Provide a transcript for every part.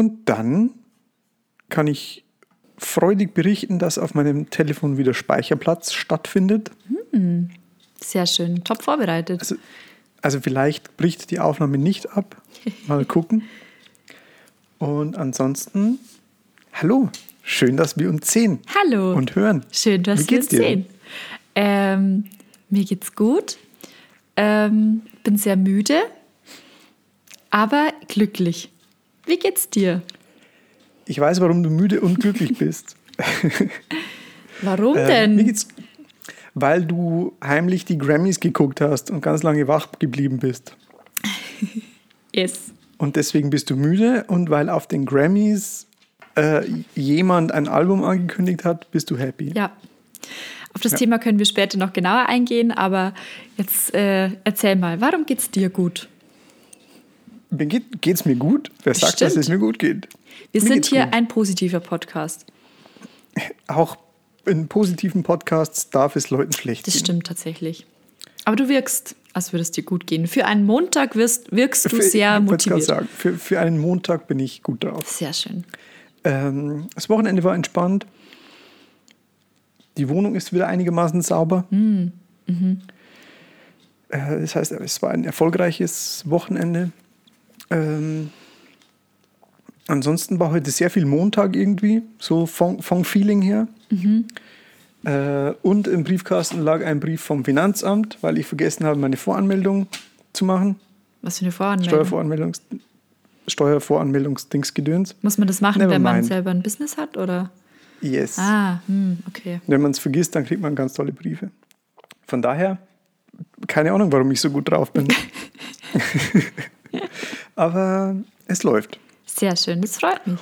Und dann kann ich freudig berichten, dass auf meinem Telefon wieder Speicherplatz stattfindet. Sehr schön. Top vorbereitet. Also, also vielleicht bricht die Aufnahme nicht ab. Mal gucken. Und ansonsten, hallo, schön, dass wir uns sehen Hallo. und hören. Schön, dass wir uns dir? sehen. Ähm, mir geht's gut. Ähm, bin sehr müde, aber glücklich. Wie geht's dir? Ich weiß, warum du müde und glücklich bist. Warum Äh, denn? geht's, weil du heimlich die Grammys geguckt hast und ganz lange wach geblieben bist. yes. Und deswegen bist du müde und weil auf den Grammys äh, jemand ein Album angekündigt hat, bist du happy. Ja. Auf das Ja. Thema können wir später noch genauer eingehen, aber jetzt äh, erzähl mal, warum geht's dir gut? Mir geht, geht's mir gut? Wer sagt, dass Stimmt. es mir gut geht? Wir Mir sind hier gut. ein positiver Podcast. Auch in positiven Podcasts darf es Leuten schlecht Das gehen. stimmt tatsächlich. Aber du wirkst, als würde es dir gut gehen. Für einen Montag wirst, wirkst du Für- sehr motiviert. Sagen, für, für einen Montag bin ich gut drauf. Sehr schön. Ähm, das Wochenende war entspannt. Die Wohnung ist wieder einigermaßen sauber. Hm, Äh, das heißt, es war ein erfolgreiches Wochenende. Ähm, ansonsten war heute sehr viel Montag irgendwie, so vom, vom Feeling her. Mhm. Äh, und im Briefkasten lag ein Brief vom Finanzamt, weil ich vergessen habe, meine Voranmeldung zu machen. Was für eine Voranmeldung. Steuervoranmeldungs Steuervoranmeldungsdingsgedöns. Muss man das machen, Never wenn man selber ein Business hat? Oder? Yes. Ah, hm, okay. Wenn man es vergisst, dann kriegt man ganz tolle Briefe. Von daher, keine Ahnung, warum ich so gut drauf bin. Aber es läuft. Sehr schön, das freut mich.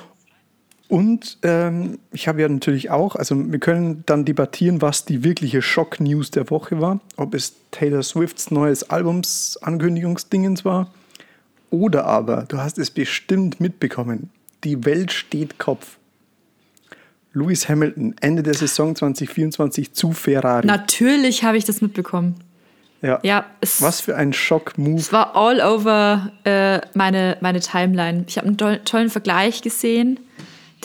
Und ähm, ich habe ja natürlich auch, also wir können dann debattieren, was die wirkliche Schock-News der Woche war. Ob es Taylor Swifts neues Albums-Ankündigungsdingens war. Oder aber, du hast es bestimmt mitbekommen, die Welt steht Kopf. Lewis Hamilton, Ende der Saison 2024 zu Ferrari. Natürlich habe ich das mitbekommen. Ja. Ja, es, Was für ein Schock-Move. es war all over äh, meine, meine Timeline. Ich habe einen toll- tollen Vergleich gesehen,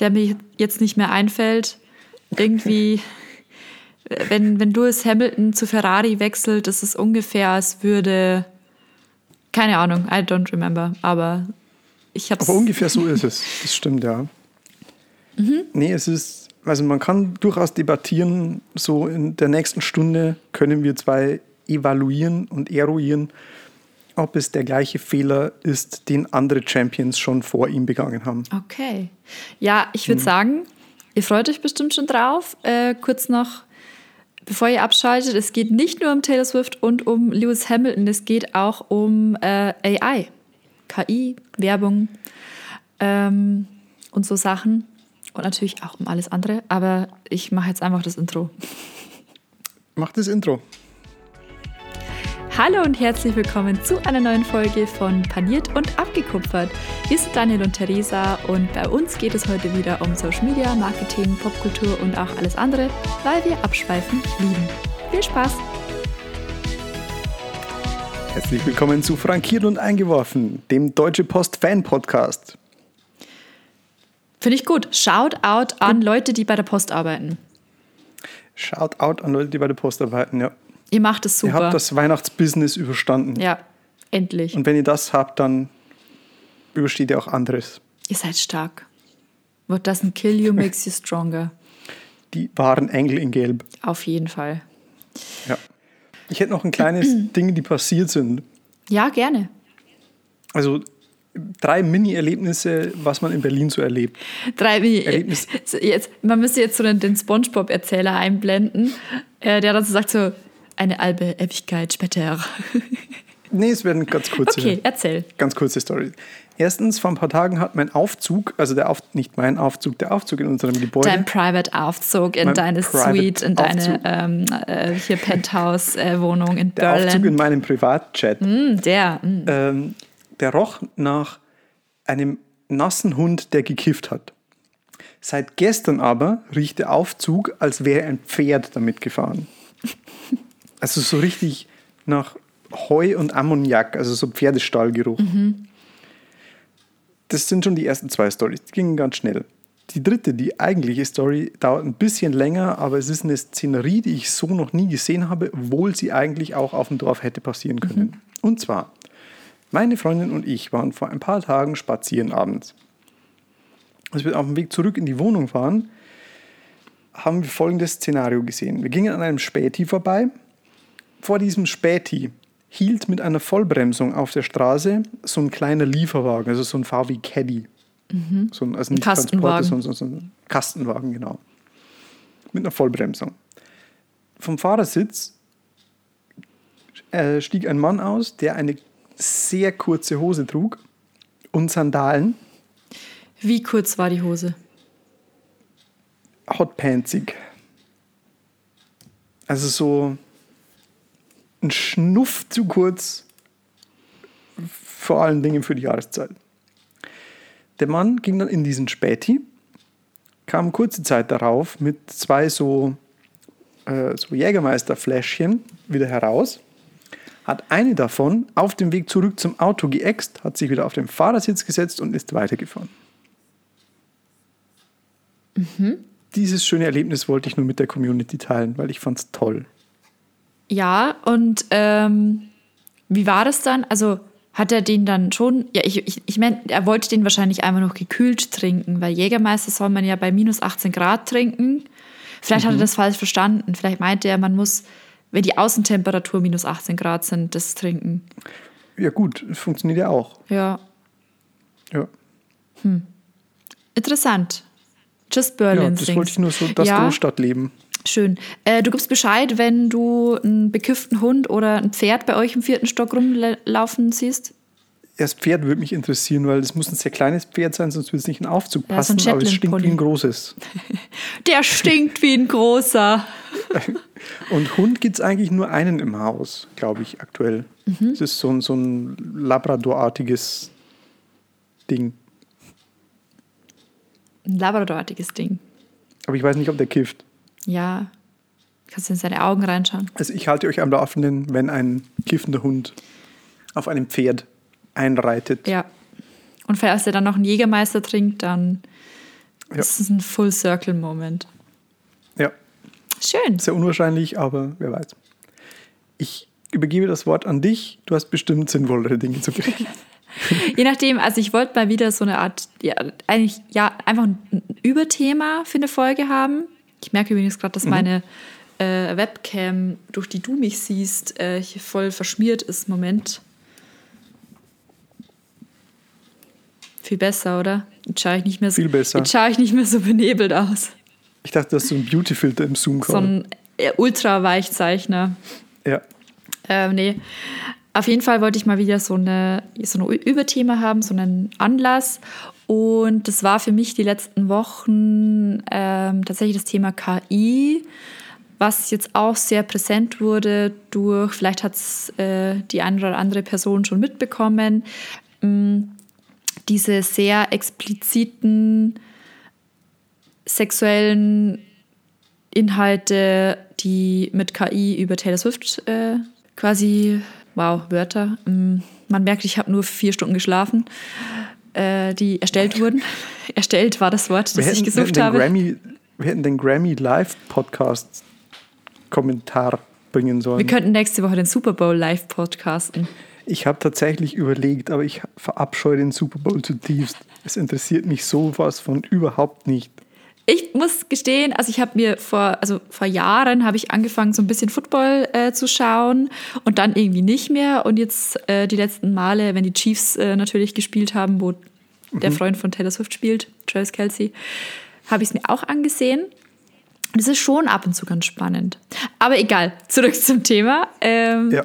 der mir jetzt nicht mehr einfällt. Irgendwie, wenn, wenn Lewis Hamilton zu Ferrari wechselt, das ist ungefähr, als würde, keine Ahnung, I don't remember, aber ich habe es. Aber ungefähr so ist es. Das stimmt, ja. Nee, es ist, also man kann durchaus debattieren, so in der nächsten Stunde können wir zwei evaluieren und eruieren, ob es der gleiche Fehler ist, den andere Champions schon vor ihm begangen haben. Okay. Ja, ich würde sagen, ihr freut euch bestimmt schon drauf. Äh, kurz noch, bevor ihr abschaltet, es geht nicht nur um Taylor Swift und um Lewis Hamilton, es geht auch um äh, AI, KI, Werbung ähm, und so Sachen. Und natürlich auch um alles andere. Aber ich mache jetzt einfach das Intro. Mach das Intro. Hallo und herzlich willkommen zu einer neuen Folge von Paniert und Abgekupfert. Wir sind Daniel und Theresa und bei uns geht es heute wieder um Social Media, Marketing, Popkultur und auch alles andere, weil wir abschweifen lieben. Viel Spaß! Herzlich willkommen zu Frankiert und Eingeworfen, dem Deutsche Post Fan Podcast. Finde ich gut. Shout out an Leute, die bei der Post arbeiten. Shout out an Leute, die bei der Post arbeiten. Ja. Ihr macht es Ihr super. habt das Weihnachtsbusiness überstanden. ja, endlich. Und wenn ihr das habt, dann übersteht ihr auch anderes. Ihr seid stark. What doesn't kill you makes you stronger. Die wahren Engel in Gelb. Auf jeden Fall. Ja. Ich hätte noch ein kleines Ding, die passiert sind. Ja, gerne. Also drei Mini-Erlebnisse, was man in Berlin so erlebt. Drei, wie, Erlebnis. so jetzt, man müsste jetzt so den, den Spongebob-Erzähler einblenden, äh, der dann so sagt so, eine halbe Ewigkeit später. Nee, es werden ganz kurze, Okay, erzähl. ganz kurze Story. Erstens, vor ein paar Tagen hat mein Aufzug, also der Auf, nicht mein Aufzug, der Aufzug in unserem Gebäude. Dein Private-Aufzug in Mein deine Private Suite, in deine Aufzug. ähm, äh, hier Penthouse-Wohnung in der Aufzug in Berlin. meinem Privatjet. Mm, der, mm. ähm, der roch nach einem nassen Hund, der gekifft hat. Seit gestern aber riecht der Aufzug, als wäre ein Pferd damit gefahren. Also so richtig nach Heu und Ammoniak, also so Pferdestallgeruch. das sind schon die ersten zwei Stories. Die gingen ganz schnell. Die dritte, die eigentliche Story, dauert ein bisschen länger, aber es ist eine Szenerie, die ich so noch nie gesehen habe, obwohl sie eigentlich auch auf dem Dorf hätte passieren können. Mhm. Und zwar, meine Freundin und ich waren vor ein paar Tagen spazieren abends. Als wir auf dem Weg zurück in die Wohnung waren, haben wir folgendes Szenario gesehen. Wir gingen an einem Späti vorbei. Vor diesem Späti hielt mit einer Vollbremsung auf der Straße so ein kleiner Lieferwagen, also so ein VW Caddy. Mhm. So ein, also nicht Kastenwagen. Transporter, sondern so ein Kastenwagen, genau. Mit einer Vollbremsung. Vom Fahrersitz äh, stieg ein Mann aus, der eine sehr kurze Hose trug und Sandalen. Wie kurz war die Hose? Hotpantsig. Also so ein Schnuff zu kurz, vor allen Dingen für die Jahreszeit. Der Mann ging dann in diesen Späti, kam kurze Zeit darauf mit zwei so, äh, so Jägermeisterfläschchen wieder heraus, hat eine davon auf dem Weg zurück zum Auto geäxt, hat sich wieder auf den Fahrersitz gesetzt und ist weitergefahren. Mhm. Dieses schöne Erlebnis wollte ich nur mit der Community teilen, weil ich fand es toll. Ja, und ähm, wie war das dann? Also hat er den dann schon, ja, ich, ich, ich meine, er wollte den wahrscheinlich einfach noch gekühlt trinken, weil Jägermeister soll man ja bei minus 18 Grad trinken. Vielleicht mhm. hat er mhm. das falsch verstanden. Vielleicht meinte er, man muss, wenn die Außentemperatur minus 18 Grad sind, das trinken. Ja, gut, funktioniert ja auch. Ja. Ja. Hm. Interessant. Just Berlin. Ja, das wollte ich nur so, das ja. Großstadtleben. Schön. Äh, du gibst Bescheid, wenn du einen bekifften Hund oder ein Pferd bei euch im vierten Stock rumlaufen siehst? Das Pferd würde mich interessieren, weil es muss ein sehr kleines Pferd sein, sonst würde es nicht in den Aufzug passen, ja, so aber es stinkt wie ein großes. Der stinkt wie ein großer. Und Hund gibt es eigentlich nur einen im Haus, glaube ich, aktuell. Mhm. Es ist so ein, so ein Labrador-artiges Ding. Ein Labrador-artiges Ding. Aber ich weiß nicht, ob der kifft. Ja, kannst du in seine Augen reinschauen. Also ich halte euch am Laufenden, wenn ein kiffender Hund auf einem Pferd einreitet. Ja. Und falls er dann noch einen Jägermeister trinkt, dann ja. ist es ein Full-Circle-Moment. Ja. Schön. Sehr unwahrscheinlich, aber wer weiß. Ich übergebe das Wort an dich. Du hast bestimmt sinnvollere Dinge zu berichten. Je nachdem, also ich wollte mal wieder so eine Art, ja, eigentlich, ja, einfach ein Überthema für eine Folge haben. Ich merke übrigens gerade, dass mhm. meine äh, Webcam, durch die du mich siehst, äh, hier voll verschmiert ist. Moment. Viel besser, oder? Jetzt schaue ich nicht mehr so, Viel besser. Jetzt schaue ich nicht mehr so benebelt aus. Ich dachte, das ist so ein Beautyfilter im Zoom. -Call. So ein äh, Ultra-Weichzeichner. Ja. Ähm, nee. Auf jeden Fall wollte ich mal wieder so eine, so ein Überthema haben, so einen Anlass. Und das war für mich die letzten Wochen ähm, tatsächlich das Thema KI, was jetzt auch sehr präsent wurde durch, vielleicht hat es äh, die eine oder andere Person schon mitbekommen, ähm, diese sehr expliziten sexuellen Inhalte, die mit KI über Taylor Swift äh, quasi, wow, Wörter. Ähm, man merkt, ich habe nur vier Stunden geschlafen äh, die erstellt wurden. erstellt war das Wort, das hätten, ich gesucht habe. Grammy, wir hätten den Grammy Live Podcast Kommentar bringen sollen. Wir könnten nächste Woche den Super Bowl live podcasten. Ich habe tatsächlich überlegt, aber ich verabscheue den Super Bowl zutiefst. Es interessiert mich sowas von überhaupt nicht ich muss gestehen, also ich habe mir vor, also vor Jahren habe ich angefangen, so ein bisschen Football äh, zu schauen und dann irgendwie nicht mehr. Und jetzt äh, die letzten Male, wenn die Chiefs äh, natürlich gespielt haben, wo mhm. der Freund von Taylor Swift spielt, Travis Kelsey, habe ich es mir auch angesehen. Und es ist schon ab und zu ganz spannend. Aber egal, zurück zum Thema. Ähm, ja.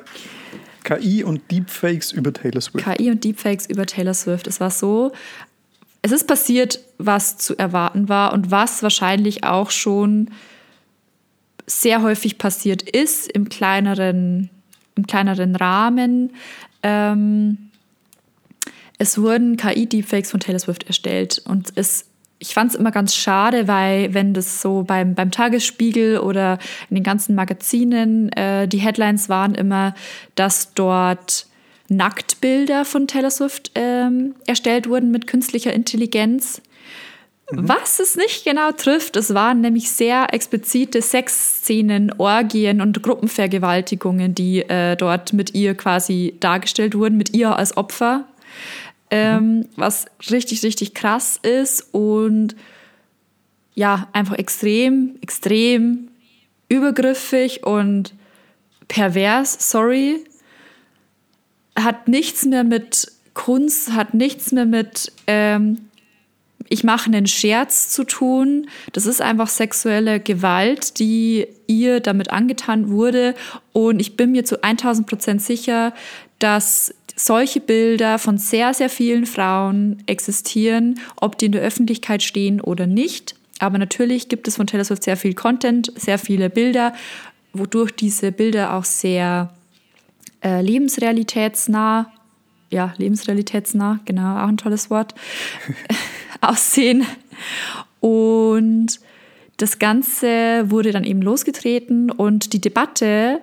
KI und Deepfakes über Taylor Swift. KI und Deepfakes über Taylor Swift. Es war so, es ist passiert, was zu erwarten war und was wahrscheinlich auch schon sehr häufig passiert ist im kleineren, im kleineren Rahmen. Ähm, es wurden KI-Deepfakes von Taylor Swift erstellt und es ich fand es immer ganz schade, weil wenn das so beim, beim Tagesspiegel oder in den ganzen Magazinen, äh, die Headlines waren immer, dass dort Nacktbilder von Taylor Swift ähm, erstellt wurden mit künstlicher Intelligenz. Mhm. Was es nicht genau trifft, es waren nämlich sehr explizite Sexszenen, Orgien und Gruppenvergewaltigungen, die äh, dort mit ihr quasi dargestellt wurden, mit ihr als Opfer. Ähm, mhm. Was richtig, richtig krass ist und ja, einfach extrem, extrem übergriffig und pervers, sorry. Hat nichts mehr mit Kunst, hat nichts mehr mit ähm, ich mache einen Scherz zu tun. Das ist einfach sexuelle Gewalt, die ihr damit angetan wurde. Und ich bin mir zu 1000 Prozent sicher, dass solche Bilder von sehr, sehr vielen Frauen existieren, ob die in der Öffentlichkeit stehen oder nicht. Aber natürlich gibt es von Taylor Swift sehr viel Content, sehr viele Bilder, wodurch diese Bilder auch sehr äh, lebensrealitätsnah, ja, lebensrealitätsnah, genau, auch ein tolles Wort, aussehen. Und das Ganze wurde dann eben losgetreten und die Debatte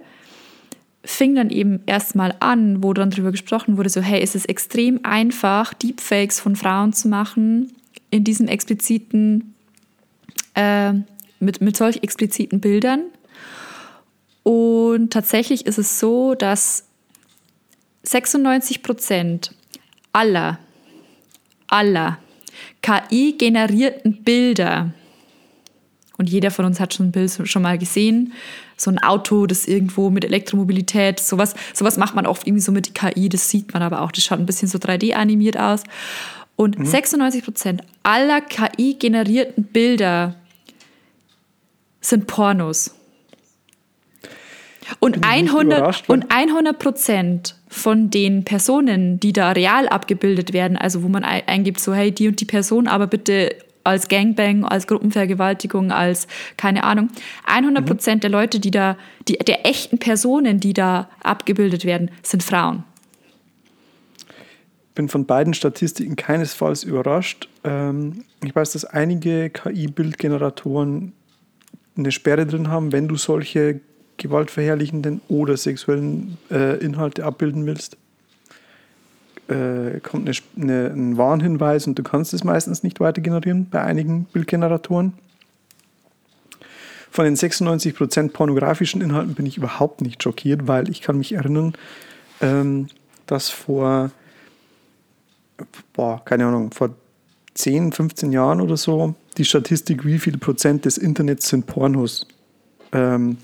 fing dann eben erstmal an, wo dann darüber gesprochen wurde, so hey, ist es extrem einfach, Deepfakes von Frauen zu machen in diesem expliziten äh, mit, mit solch expliziten Bildern. Und tatsächlich ist es so, dass 96 Prozent aller, aller KI-generierten Bilder, und jeder von uns hat schon ein Bild schon mal gesehen, so ein Auto, das irgendwo mit Elektromobilität, sowas, sowas macht man oft irgendwie so mit KI, das sieht man aber auch, das schaut ein bisschen so 3D animiert aus. Und mhm. 96 Prozent aller KI-generierten Bilder sind Pornos. Und 100, und 100 Prozent von den Personen, die da real abgebildet werden, also wo man eingibt, so hey, die und die Person, aber bitte als Gangbang, als Gruppenvergewaltigung, als keine Ahnung. 100 Prozent mhm. der Leute, die da, die, der echten Personen, die da abgebildet werden, sind Frauen. Bin von beiden Statistiken keinesfalls überrascht. Ähm, ich weiß, dass einige KI-Bildgeneratoren eine Sperre drin haben, wenn du solche gewaltverherrlichenden oder sexuellen äh, Inhalte abbilden willst. Äh, kommt eine, eine, ein Warnhinweis und du kannst es meistens nicht weiter generieren bei einigen Bildgeneratoren. Von den 96% pornografischen Inhalten bin ich überhaupt nicht schockiert, weil ich kann mich erinnern, ähm, dass vor, boah, keine Ahnung, vor 10, 15 Jahren oder so die Statistik, wie viel Prozent des Internets sind Pornos, ähm,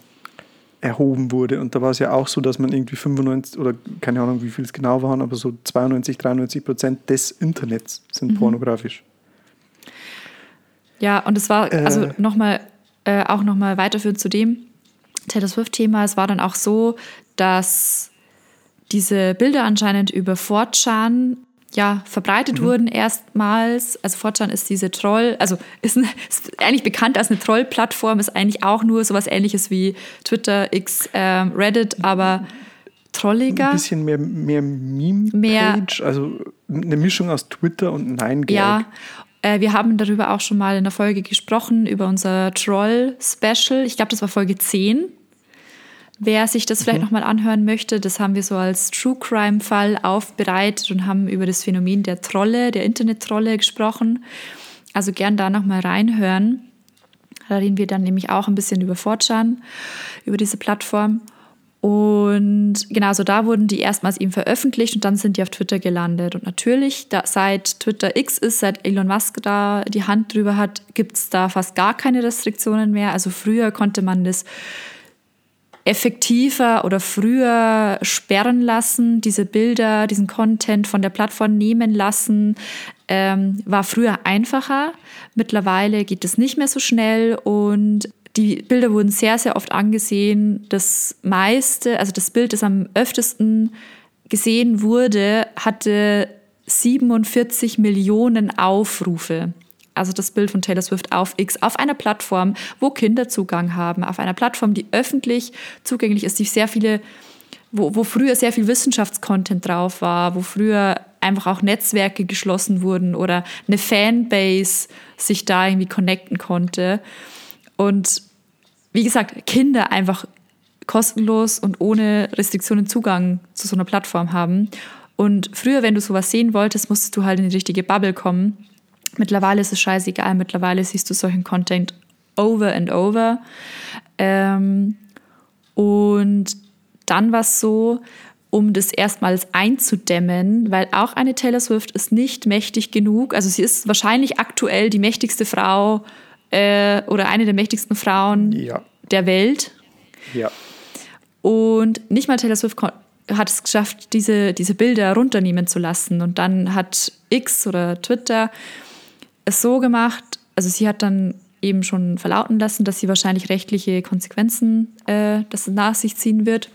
erhoben wurde. Und da war es ja auch so, dass man irgendwie 95 oder keine Ahnung, wie viel es genau waren, aber so 92, 93 Prozent des Internets sind mhm. pornografisch. Ja, und es war, also äh, nochmal, äh, auch nochmal weiterführend zu dem Taylor Swift-Thema, es war dann auch so, dass diese Bilder anscheinend über 4chan ja, verbreitet mhm. wurden erstmals. Also Fortran ist diese Troll, also ist, ein, ist eigentlich bekannt als eine Troll-Plattform, ist eigentlich auch nur sowas ähnliches wie Twitter, X, ähm, Reddit, aber trolliger. Ein bisschen mehr, mehr Meme-Page, also eine Mischung aus Twitter und Nein-Gag. Ja, äh, wir haben darüber auch schon mal in der Folge gesprochen, über unser Troll-Special. Ich glaube, das war Folge 10. Wer sich das vielleicht mhm. nochmal anhören möchte, das haben wir so als True Crime-Fall aufbereitet und haben über das Phänomen der Trolle, der Internet-Trolle gesprochen. Also gern da nochmal reinhören. Da reden wir dann nämlich auch ein bisschen über Fortran, über diese Plattform. Und genauso da wurden die erstmals eben veröffentlicht und dann sind die auf Twitter gelandet. Und natürlich, da, seit Twitter X ist, seit Elon Musk da die Hand drüber hat, gibt es da fast gar keine Restriktionen mehr. Also früher konnte man das effektiver oder früher sperren lassen, diese Bilder, diesen Content von der Plattform nehmen lassen, ähm, war früher einfacher. Mittlerweile geht es nicht mehr so schnell und die Bilder wurden sehr, sehr oft angesehen. Das meiste, also das Bild, das am öftesten gesehen wurde, hatte 47 Millionen Aufrufe also das Bild von Taylor Swift auf X, auf einer Plattform, wo Kinder Zugang haben, auf einer Plattform, die öffentlich zugänglich ist, die sehr viele, wo, wo früher sehr viel Wissenschaftscontent drauf war, wo früher einfach auch Netzwerke geschlossen wurden oder eine Fanbase sich da irgendwie connecten konnte. Und wie gesagt, Kinder einfach kostenlos und ohne Restriktionen Zugang zu so einer Plattform haben. Und früher, wenn du sowas sehen wolltest, musstest du halt in die richtige Bubble kommen. Mittlerweile ist es scheißegal. Mittlerweile siehst du solchen Content over and over. Ähm, und dann war es so, um das erstmals einzudämmen, weil auch eine Taylor Swift ist nicht mächtig genug. Also sie ist wahrscheinlich aktuell die mächtigste Frau äh, oder eine der mächtigsten Frauen Ja. der Welt. Ja. Und nicht mal Taylor Swift hat es geschafft, diese, diese Bilder runternehmen zu lassen. Und dann hat X oder Twitter es so gemacht, also sie hat dann eben schon verlauten lassen, dass sie wahrscheinlich rechtliche Konsequenzen äh, das nach sich ziehen wird.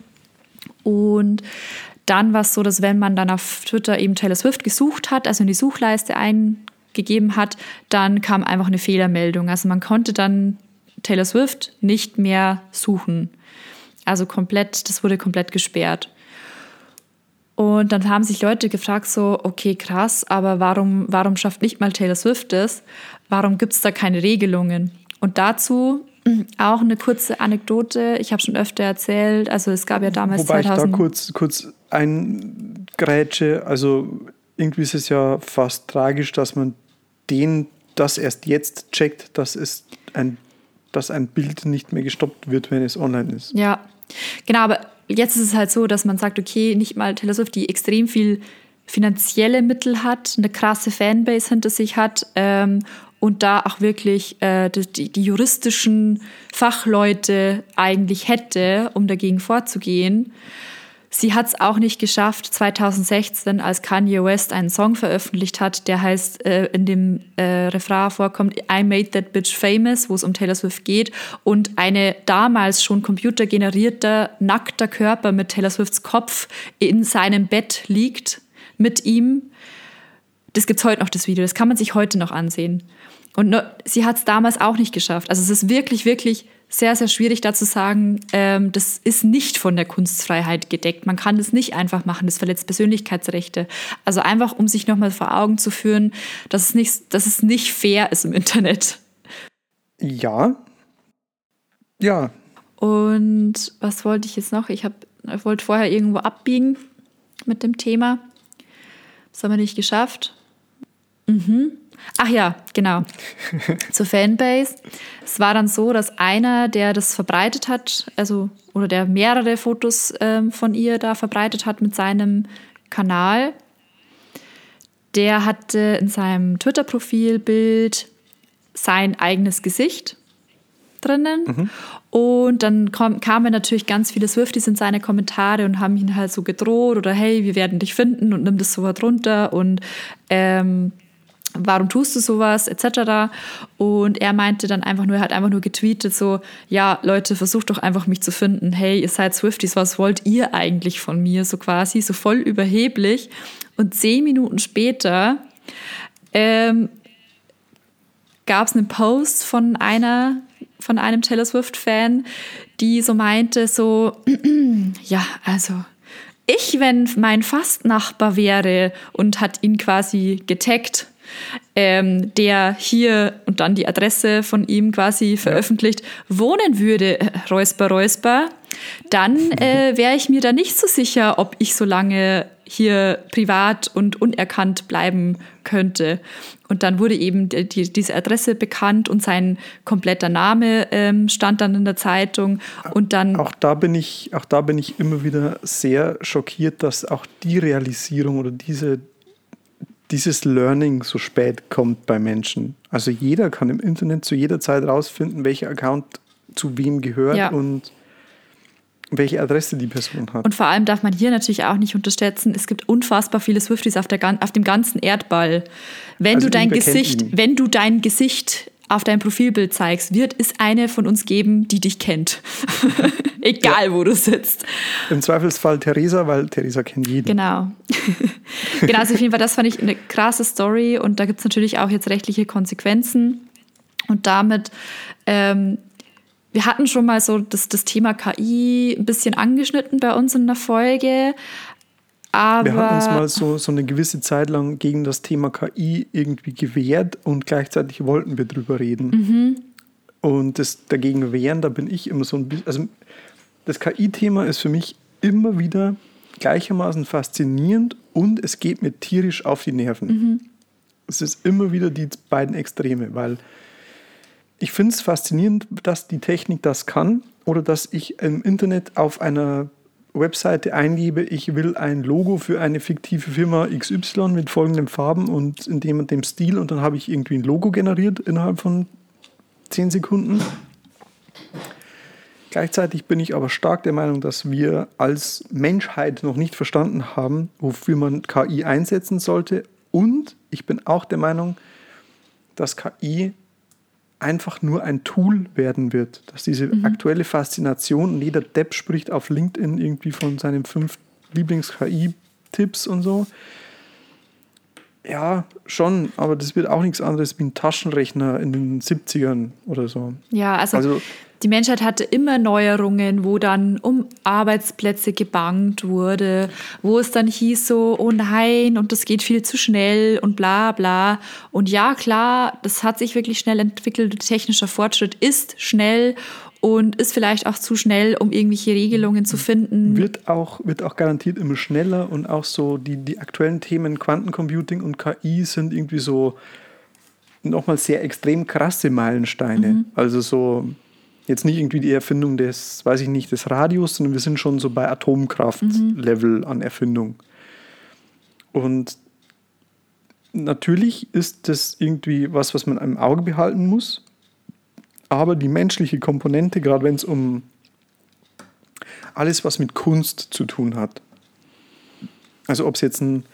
Und dann war es so, dass wenn man dann auf Twitter eben Taylor Swift gesucht hat, also in die Suchleiste eingegeben hat, dann kam einfach eine Fehlermeldung. Also man konnte dann Taylor Swift nicht mehr suchen. Also komplett, das wurde komplett gesperrt. Und dann haben sich Leute gefragt, so, okay, krass, aber warum, warum schafft nicht mal Taylor Swift das? Warum gibt es da keine Regelungen? Und dazu auch eine kurze Anekdote. Ich habe schon öfter erzählt, also es gab ja damals Wobei 2000. ich da kurz, kurz eingrätsche. Also irgendwie ist es ja fast tragisch, dass man den das erst jetzt checkt, dass, es ein, dass ein Bild nicht mehr gestoppt wird, wenn es online ist. Ja, genau, aber jetzt ist es halt so, dass man sagt, okay, nicht mal Taylor Swift, die extrem viel finanzielle Mittel hat, eine krasse Fanbase hinter sich hat ähm, und da auch wirklich äh, die, die juristischen Fachleute eigentlich hätte, um dagegen vorzugehen. Sie hat es auch nicht geschafft, 2016, als Kanye West einen Song veröffentlicht hat, der heißt, äh, in dem äh, Refrain vorkommt, I made that bitch famous, wo es um Taylor Swift geht. Und eine damals schon computergenerierter, nackter Körper mit Taylor Swifts Kopf in seinem Bett liegt mit ihm. Das gibt's heute noch, das Video. Das kann man sich heute noch ansehen. Und no, sie hat es damals auch nicht geschafft. Also es ist wirklich, wirklich sehr, sehr schwierig da zu sagen, ähm, das ist nicht von der Kunstfreiheit gedeckt. Man kann das nicht einfach machen, das verletzt Persönlichkeitsrechte. Also einfach, um sich nochmal vor Augen zu führen, dass es, nicht, dass es nicht fair ist im Internet. Ja. Ja. Und was wollte ich jetzt noch? Ich, hab, ich wollte vorher irgendwo abbiegen mit dem Thema. Das haben wir nicht geschafft. Mhm. Ach ja, genau. Zur Fanbase. Es war dann so, dass einer, der das verbreitet hat, also oder der mehrere Fotos ähm, von ihr da verbreitet hat mit seinem Kanal, der hatte in seinem Twitter-Profilbild sein eigenes Gesicht drinnen. Und dann kamen natürlich ganz viele Swifties in seine Kommentare und haben ihn halt so gedroht oder hey, wir werden dich finden und nimm das so weit runter und ähm, warum tust du sowas, etc. Und er meinte dann einfach nur, er hat einfach nur getweetet, so, ja, Leute, versucht doch einfach mich zu finden. Hey, ihr seid Swifties, was wollt ihr eigentlich von mir? So quasi, so voll überheblich. Und zehn Minuten später ähm, gab es einen Post von einer, von einem Taylor Swift-Fan, die so meinte, so, ja, also ich, wenn mein Fastnachbar wäre und hat ihn quasi getaggt, ähm, der hier und dann die Adresse von ihm quasi veröffentlicht, wohnen würde, äh, Räusper, Räusper, dann äh, wäre ich mir da nicht so sicher, ob ich so lange hier privat und unerkannt bleiben könnte. Und dann wurde eben die, die, diese Adresse bekannt und sein kompletter Name ähm, stand dann in der Zeitung. Und dann Auch da bin ich, auch da bin ich immer wieder sehr schockiert, dass auch die Realisierung oder diese, dieses Learning so spät kommt bei Menschen. Also jeder kann im Internet zu jeder Zeit rausfinden, welcher Account zu wem gehört Ja. und welche Adresse die Person hat. Und vor allem darf man hier natürlich auch nicht unterschätzen, es gibt unfassbar viele Swifties auf, der, auf dem ganzen Erdball. Wenn Also du dein Gesicht, ihn. wenn du dein Gesicht auf dein Profilbild zeigst, wird es eine von uns geben, die dich kennt. Egal, wo du sitzt. Im Zweifelsfall Theresa, weil Theresa kennt jeden. Genau. genau, also auf jeden Fall, das fand ich eine krasse Story und da gibt es natürlich auch jetzt rechtliche Konsequenzen. Und damit, ähm, wir hatten schon mal so das, das Thema KI ein bisschen angeschnitten bei uns in der Folge. Aber Wir hatten uns mal so, so eine gewisse Zeit lang gegen das Thema KI irgendwie gewehrt und gleichzeitig wollten wir drüber reden. Mhm. Und das dagegen wehren, da bin ich immer so ein bisschen, also das KI-Thema ist für mich immer wieder gleichermaßen faszinierend und es geht mir tierisch auf die Nerven. Mhm. Es ist immer wieder die beiden Extreme, weil ich finde es faszinierend, dass die Technik das kann oder dass ich im Internet auf einer Webseite eingebe, ich will ein Logo für eine fiktive Firma XY mit folgenden Farben und in dem und dem Stil und dann habe ich irgendwie ein Logo generiert innerhalb von 10 Sekunden. Gleichzeitig bin ich aber stark der Meinung, dass wir als Menschheit noch nicht verstanden haben, wofür man KI einsetzen sollte. Und ich bin auch der Meinung, dass KI einfach nur ein Tool werden wird. Dass diese mhm. aktuelle Faszination, und jeder Depp spricht auf LinkedIn irgendwie von seinen fünf Lieblings-KI-Tipps und so. Ja, schon, aber das wird auch nichts anderes wie ein Taschenrechner in den 70ern oder so. Ja, also, also die Menschheit hatte immer Neuerungen, wo dann um Arbeitsplätze gebangt wurde, wo es dann hieß so, oh nein, und das geht viel zu schnell und bla bla. Und ja, klar, das hat sich wirklich schnell entwickelt. Technischer Fortschritt ist schnell und ist vielleicht auch zu schnell, um irgendwelche Regelungen zu finden. Wird auch, wird auch garantiert immer schneller und auch so die, die aktuellen Themen Quantencomputing und KI sind irgendwie so nochmal sehr extrem krasse Meilensteine. Mhm. Also so jetzt nicht irgendwie die Erfindung des, weiß ich nicht, des Radios, sondern wir sind schon so bei Atomkraft-Level mhm. an Erfindung. Und natürlich ist das irgendwie was, was man im Auge behalten muss. Aber die menschliche Komponente, gerade wenn es um alles, was mit Kunst zu tun hat, also ob es jetzt ein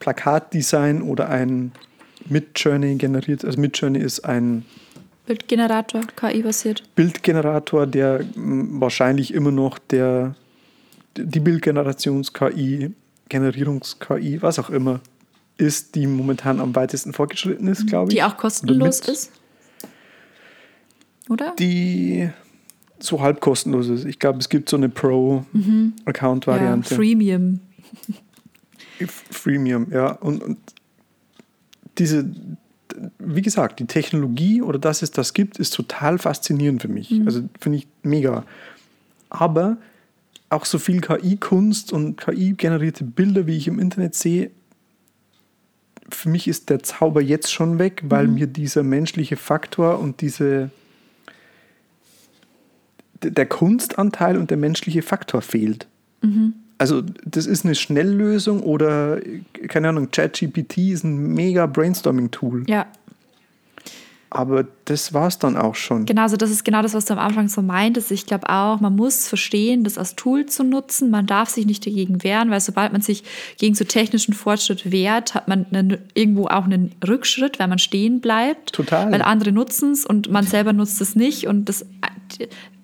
Plakatdesign oder ein Midjourney generiert, also Midjourney ist ein Bildgenerator, KI-basiert. Bildgenerator, der wahrscheinlich immer noch der, die Bildgenerations-KI, Generierungs-KI, was auch immer, ist, die momentan am weitesten fortgeschritten ist, glaube ich. Die auch kostenlos ist? Oder? Die so halb kostenlos ist. Ich glaube, es gibt so eine Pro-Account-Variante. Ja, Freemium. Freemium, ja. Und, und diese, wie gesagt, die Technologie oder dass es das gibt, ist total faszinierend für mich. Mhm. Also finde ich mega. Aber auch so viel KI-Kunst und KI-generierte Bilder, wie ich im Internet sehe, für mich ist der Zauber jetzt schon weg, weil mhm. mir dieser menschliche Faktor und diese der Kunstanteil und der menschliche Faktor fehlt. Mhm. Also das ist eine Schnelllösung oder, keine Ahnung, ChatGPT ist ein mega Brainstorming-Tool. Ja. Aber das war es dann auch schon. Genau, also das ist genau das, was du am Anfang so meintest. Ich glaube auch, man muss verstehen, das als Tool zu nutzen. Man darf sich nicht dagegen wehren, weil sobald man sich gegen so technischen Fortschritt wehrt, hat man einen, irgendwo auch einen Rückschritt, weil man stehen bleibt. Total. Weil andere nutzen es und man selber nutzt es nicht. Und das,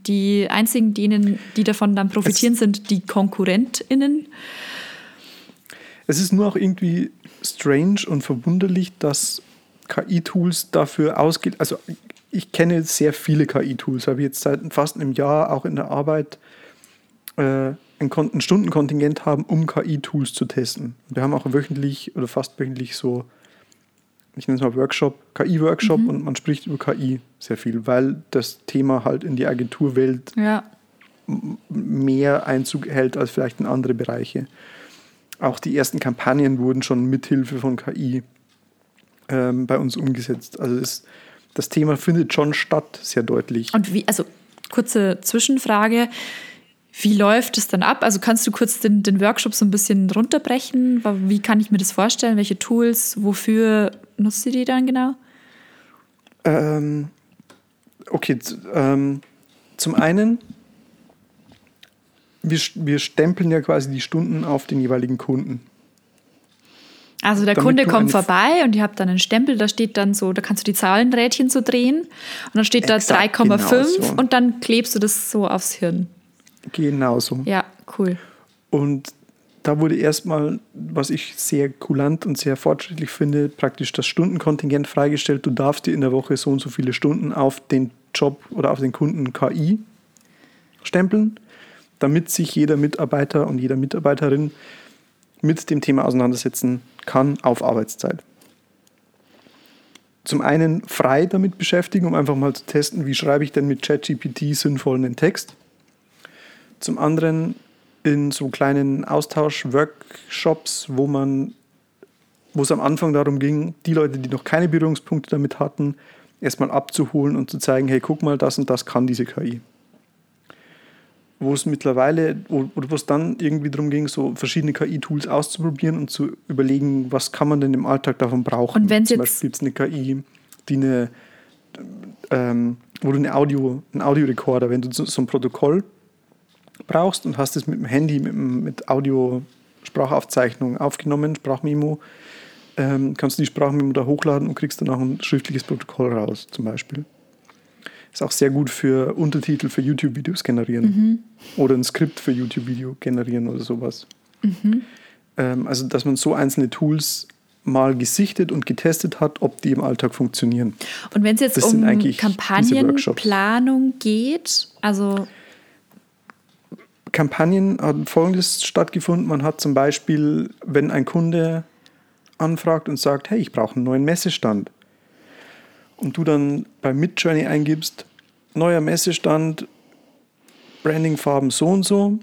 die einzigen, denen, die davon dann profitieren, es, sind die KonkurrentInnen. Es ist nur auch irgendwie strange und verwunderlich, dass KI-Tools dafür ausgeht. Also ich kenne sehr viele KI-Tools, habe jetzt seit fast einem Jahr auch in der Arbeit äh, ein, ein Stundenkontingent haben, um KI-Tools zu testen. Wir haben auch wöchentlich oder fast wöchentlich so, ich nenne es mal Workshop, KI-Workshop mhm. und man spricht über KI sehr viel, weil das Thema halt in die Agenturwelt ja. mehr Einzug hält als vielleicht in andere Bereiche. Auch die ersten Kampagnen wurden schon mithilfe von KI ähm, bei uns umgesetzt. Also das, das Thema findet schon statt, sehr deutlich. Und wie, also kurze Zwischenfrage. Wie läuft es dann ab? Also kannst du kurz den, den Workshop so ein bisschen runterbrechen? Wie kann ich mir das vorstellen? Welche Tools, wofür nutzt ihr die dann genau? Ähm, okay, ähm, zum einen, wir, wir stempeln ja quasi die Stunden auf den jeweiligen Kunden. Also der Kunde kommt vorbei und ihr habt dann einen Stempel, da steht dann so, da kannst du die Zahlenrädchen so drehen und dann steht da 3,5 genau so. und dann klebst du das so aufs Hirn. Genau so. Ja, cool. Und da wurde erstmal, was ich sehr kulant und sehr fortschrittlich finde, praktisch das Stundenkontingent freigestellt. Du darfst dir in der Woche so und so viele Stunden auf den Job oder auf den Kunden KI stempeln, damit sich jeder Mitarbeiter und jeder Mitarbeiterin mit dem Thema auseinandersetzen kann auf Arbeitszeit. Zum einen frei damit beschäftigen, um einfach mal zu testen, wie schreibe ich denn mit ChatGPT sinnvoll einen Text. Zum anderen in so kleinen Austausch-Workshops, wo man, wo es am Anfang darum ging, die Leute, die noch keine Berührungspunkte damit hatten, erstmal abzuholen und zu zeigen, hey, guck mal, das und das kann diese KI. Wo es mittlerweile, oder wo es dann irgendwie darum ging, so verschiedene KI-Tools auszuprobieren und zu überlegen, was kann man denn im Alltag davon brauchen. Und wenn Zum Beispiel gibt es eine KI, die eine, ähm, wo du eine Audio, einen Audiorekorder, wenn du so, so ein Protokoll brauchst und hast es mit dem Handy, mit, mit Audio-Sprachaufzeichnung aufgenommen, Sprachmemo, ähm, kannst du die Sprachmemo da hochladen und kriegst danach ein schriftliches Protokoll raus, zum Beispiel. Ist auch sehr gut für Untertitel für YouTube-Videos generieren Mhm. oder ein Skript für YouTube-Video generieren oder sowas. Ähm, also, dass man so einzelne Tools mal gesichtet und getestet hat, ob die im Alltag funktionieren. Und wenn es jetzt Das um. Kampagnenplanung geht, also Kampagnen hat Folgendes stattgefunden. Man hat zum Beispiel, wenn ein Kunde anfragt und sagt, hey, ich brauche einen neuen Messestand. Und du dann bei Midjourney eingibst, neuer Messestand, Brandingfarben so und so,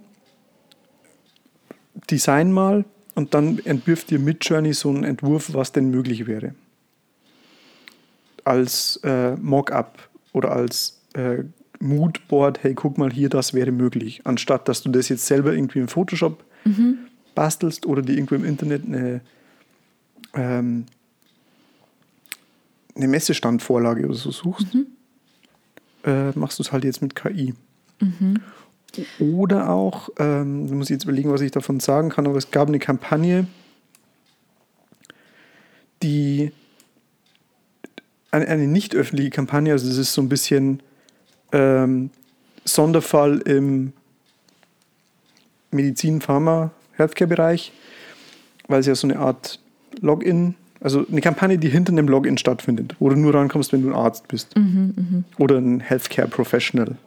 Design mal und dann entwirft dir Midjourney so einen Entwurf, was denn möglich wäre. Als äh, Mockup oder als äh, Moodboard, hey, guck mal hier, das wäre möglich. Anstatt dass du das jetzt selber irgendwie im Photoshop bastelst oder dir irgendwo im Internet eine, ähm, eine Messestandvorlage oder so suchst, äh, machst du es halt jetzt mit KI. Oder auch, ähm, da muss ich jetzt überlegen, was ich davon sagen kann, aber es gab eine Kampagne, die eine, eine nicht öffentliche Kampagne, also es ist so ein bisschen ähm, Sonderfall im Medizin, Pharma, Healthcare-Bereich, weil es ja so eine Art Login, also eine Kampagne, die hinter einem Login stattfindet, wo du nur rankommst, wenn du ein Arzt bist. Oder ein Healthcare Professional.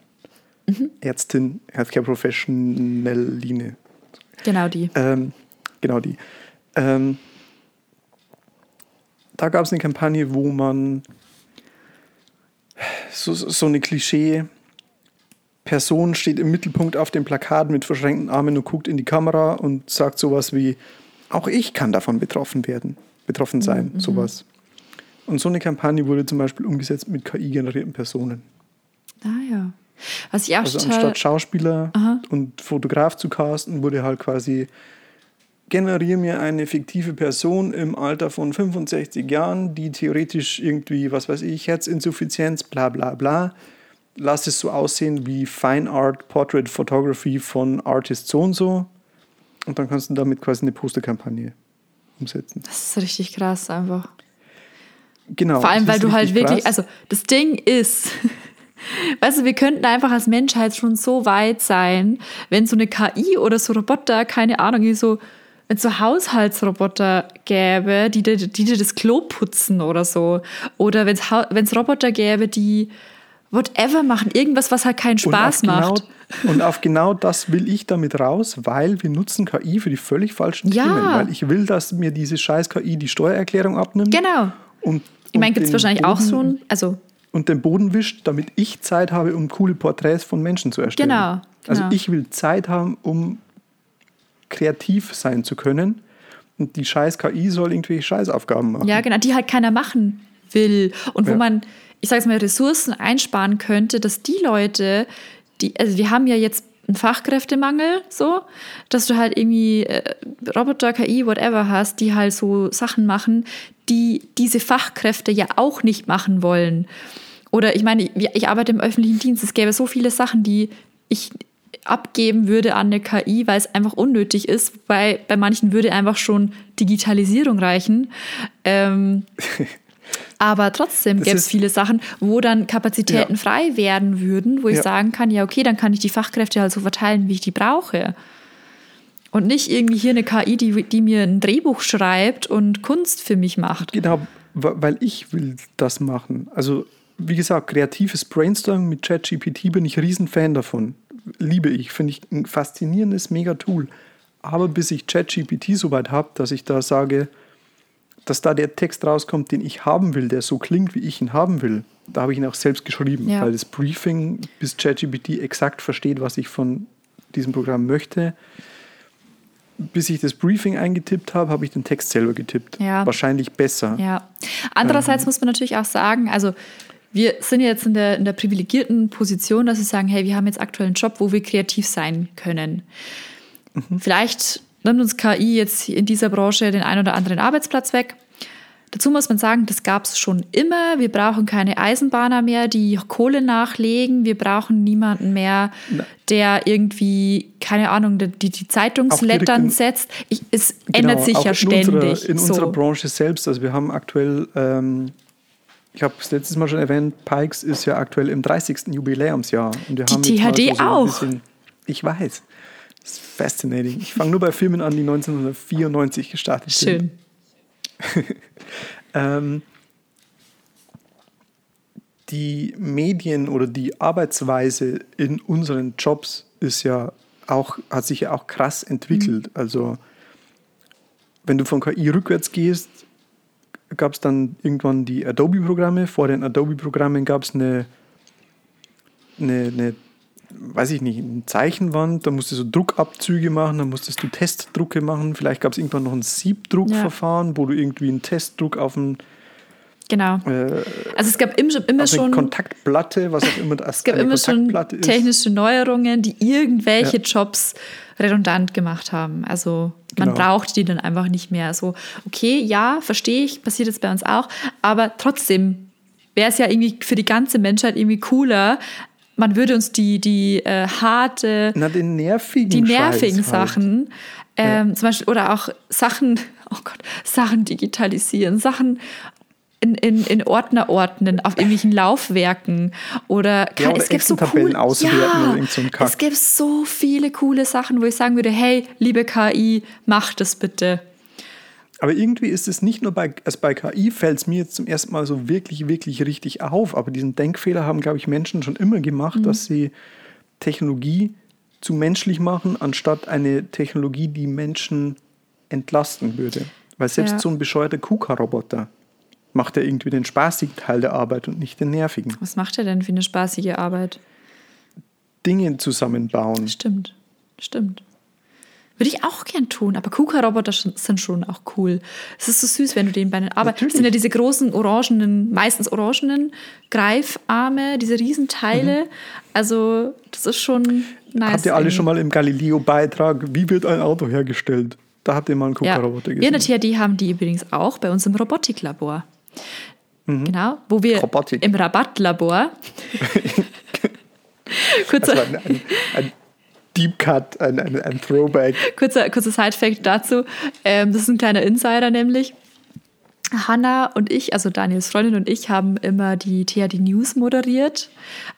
Ärztin, Healthcare Professional Line. genau die. Ähm, genau die. Ähm, da gab es eine Kampagne, wo man so, so eine Klischee Person steht im Mittelpunkt auf dem Plakat mit verschränkten Armen und guckt in die Kamera und sagt sowas wie, auch ich kann davon betroffen werden, betroffen sein, sowas. Und so eine Kampagne wurde zum Beispiel umgesetzt mit KI-generierten Personen. Ah ja. Was ich auch Also anstatt Schauspieler Aha. und Fotograf zu casten, wurde halt quasi generiere mir eine fiktive Person im Alter von 65 Jahren, die theoretisch irgendwie, was weiß ich, Herzinsuffizienz, bla bla bla. Lass es so aussehen wie Fine Art Portrait Photography von Artist so und so. Und dann kannst du damit quasi eine Posterkampagne umsetzen. das ist richtig krass einfach. Genau. Vor allem, weil du halt wirklich, krass. also das Ding ist, weißt du, wir könnten einfach als Menschheit schon so weit sein, wenn so eine KI oder so Roboter, keine Ahnung, so, wenn es so Haushaltsroboter gäbe, die, dir- die dir das Klo putzen oder so. Oder wenn es Roboter gäbe, die whatever machen, irgendwas, was halt keinen Spaß und macht. Genau, und auf genau das will ich damit raus, weil wir nutzen KI für die völlig falschen Ja. Themen. Weil ich will, dass mir diese scheiß KI die Steuererklärung abnimmt. Genau. Und, Ich meine, gibt es wahrscheinlich auch Boden- so ein, also Und den Boden wischt, damit ich Zeit habe, um coole Porträts von Menschen zu erstellen. Genau, Also genau. ich will Zeit haben, um kreativ sein zu können. Und die scheiß KI soll irgendwelche Scheißaufgaben machen. Ja, genau, die halt keiner machen will. Und wo Ja. man, ich sage mal, Ressourcen einsparen könnte, dass die Leute, die, also wir haben ja jetzt einen Fachkräftemangel, so, dass du halt irgendwie äh, Roboter, KI, whatever hast, die halt so Sachen machen, die diese Fachkräfte ja auch nicht machen wollen. Oder ich meine, ich, ich arbeite im öffentlichen Dienst, es gäbe so viele Sachen, die ich abgeben würde an eine KI, weil es einfach unnötig ist, weil bei manchen würde einfach schon Digitalisierung reichen. Ähm, aber trotzdem gäbe es viele Sachen, wo dann Kapazitäten Ja. frei werden würden, wo ich Ja. sagen kann, ja, okay, dann kann ich die Fachkräfte halt so verteilen, wie ich die brauche. Und nicht irgendwie hier eine KI, die, die mir ein Drehbuch schreibt und Kunst für mich macht. Genau, weil ich will das machen. Also, wie gesagt, kreatives Brainstorming mit ChatGPT bin ich Riesenfan davon. Liebe ich, finde ich ein faszinierendes Mega-Tool. Aber bis ich ChatGPT so weit habe, dass ich da sage, dass da der Text rauskommt, den ich haben will, der so klingt, wie ich ihn haben will, da habe ich ihn auch selbst geschrieben, Ja. weil das Briefing bis ChatGPT exakt versteht, was ich von diesem Programm möchte. Bis ich das Briefing eingetippt habe, habe ich den Text selber getippt. Ja. Wahrscheinlich besser. Ja. Andererseits muss man natürlich auch sagen, also wir sind jetzt in der, in der privilegierten Position, dass wir sagen, hey, wir haben jetzt aktuell einen Job, wo wir kreativ sein können. Vielleicht nimmt uns KI jetzt in dieser Branche den einen oder anderen Arbeitsplatz weg. Dazu muss man sagen, das gab es schon immer. Wir brauchen keine Eisenbahner mehr, die Kohle nachlegen. Wir brauchen niemanden mehr, der irgendwie, keine Ahnung, die, die Zeitungslettern in- setzt. Ich, es ändert sich Genau, ja in ständig. Unserer, in so. unserer Branche selbst, also wir haben aktuell, ähm, ich habe es letztes Mal schon erwähnt, Pikes ist ja aktuell im 30. Jubiläumsjahr. Und wir Die haben THD so auch. bisschen- ich weiß. Das ist fascinating. Ich fange nur bei Filmen an, die 1994 gestartet sind. Schön. Ähm, die Medien oder die Arbeitsweise in unseren Jobs ist ja auch, hat sich ja auch krass entwickelt. Also wenn du von KI rückwärts gehst, gab es dann irgendwann die Adobe-Programme. Vor den Adobe-Programmen gab es eine, eine, eine, weiß ich nicht, eine Zeichenwand, da musstest du Druckabzüge machen, da musstest du Testdrucke machen. Vielleicht gab es irgendwann noch ein Siebdruckverfahren, wo du irgendwie einen Testdruck auf, ein, Genau. äh, Also es gab immer, immer schon. Kontaktplatte, was auch immer das Es gab immer schon technische Neuerungen, die irgendwelche Ja. Jobs redundant gemacht haben. Also man Genau. braucht die dann einfach nicht mehr. So, okay, ja, verstehe ich, passiert jetzt bei uns auch, aber trotzdem wäre es ja irgendwie für die ganze Menschheit irgendwie cooler. Man würde uns die, die äh, harte, Na, den nervigen die nervigen Scheiß halt. Sachen, ähm, zum Beispiel, oder auch Sachen, oh Gott, Sachen digitalisieren, Sachen in, in, in Ordner ordnen, auf irgendwelchen Laufwerken oder, Ja, oder es gibt so cool, auswerten ja, oder so es gibt so viele coole Sachen, wo ich sagen würde, hey, liebe KI, mach das bitte. Aber irgendwie ist es nicht nur bei, also bei KI fällt es mir jetzt zum ersten Mal so wirklich, wirklich richtig auf. Aber diesen Denkfehler haben, glaube ich, Menschen schon immer gemacht, Mhm. dass sie Technologie zu menschlich machen, anstatt eine Technologie, die Menschen entlasten würde. Weil selbst Ja. so ein bescheuerter KUKA-Roboter macht ja irgendwie den spaßigen Teil der Arbeit und nicht den nervigen. Was macht er denn für eine spaßige Arbeit? Dinge zusammenbauen. Stimmt, stimmt. Würde ich auch gern tun, aber KUKA-Roboter sind schon auch cool. Es ist so süß, wenn du den bei den Arbeit. Natürlich. Das sind ja diese großen orangenen, meistens orangenen Greifarme, diese Riesenteile. Also, das ist schon nice. Mhm. Habt ihr alle schon mal im Galileo-Beitrag, wie wird ein Auto hergestellt? Da habt ihr mal einen Ja. KUKA-Roboter Wir in gesehen. der THD haben die übrigens auch bei uns im Robotiklabor. Genau, wo wir Mhm. Robotik. im Rabattlabor. kurzer, war ein, ein, ein Deep Cut, ein, ein, ein Throwback. kurzer, kurzer Side-Fact dazu. Ähm, das ist ein kleiner Insider nämlich. Hanna und ich, also Daniels Freundin und ich, haben immer die THD News moderiert,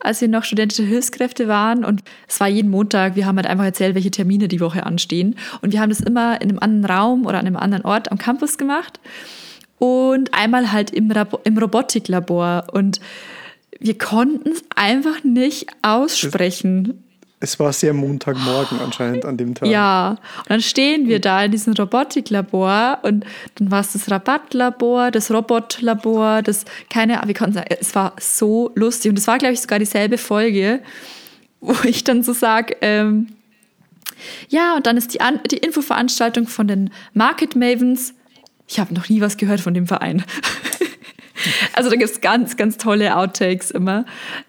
als wir noch studentische Hilfskräfte waren. Und es war jeden Montag, wir haben halt einfach erzählt, welche Termine die Woche anstehen. Und wir haben das immer in einem anderen Raum oder an einem anderen Ort am Campus gemacht. Und einmal halt im, im Robotiklabor. Und wir konnten es einfach nicht aussprechen. Es war sehr Montagmorgen anscheinend an dem Tag. Ja, und dann stehen wir da in diesem Robotiklabor und dann war es das Rabattlabor, das Robotlabor, das keine wir konnten sagen, es war so lustig und es war, glaube ich, sogar dieselbe Folge, wo ich dann so sage, ähm, ja, und dann ist die, An die Infoveranstaltung von den Market Mavens. Ich habe noch nie was gehört von dem Verein. also da gibt es ganz, ganz tolle Outtakes immer.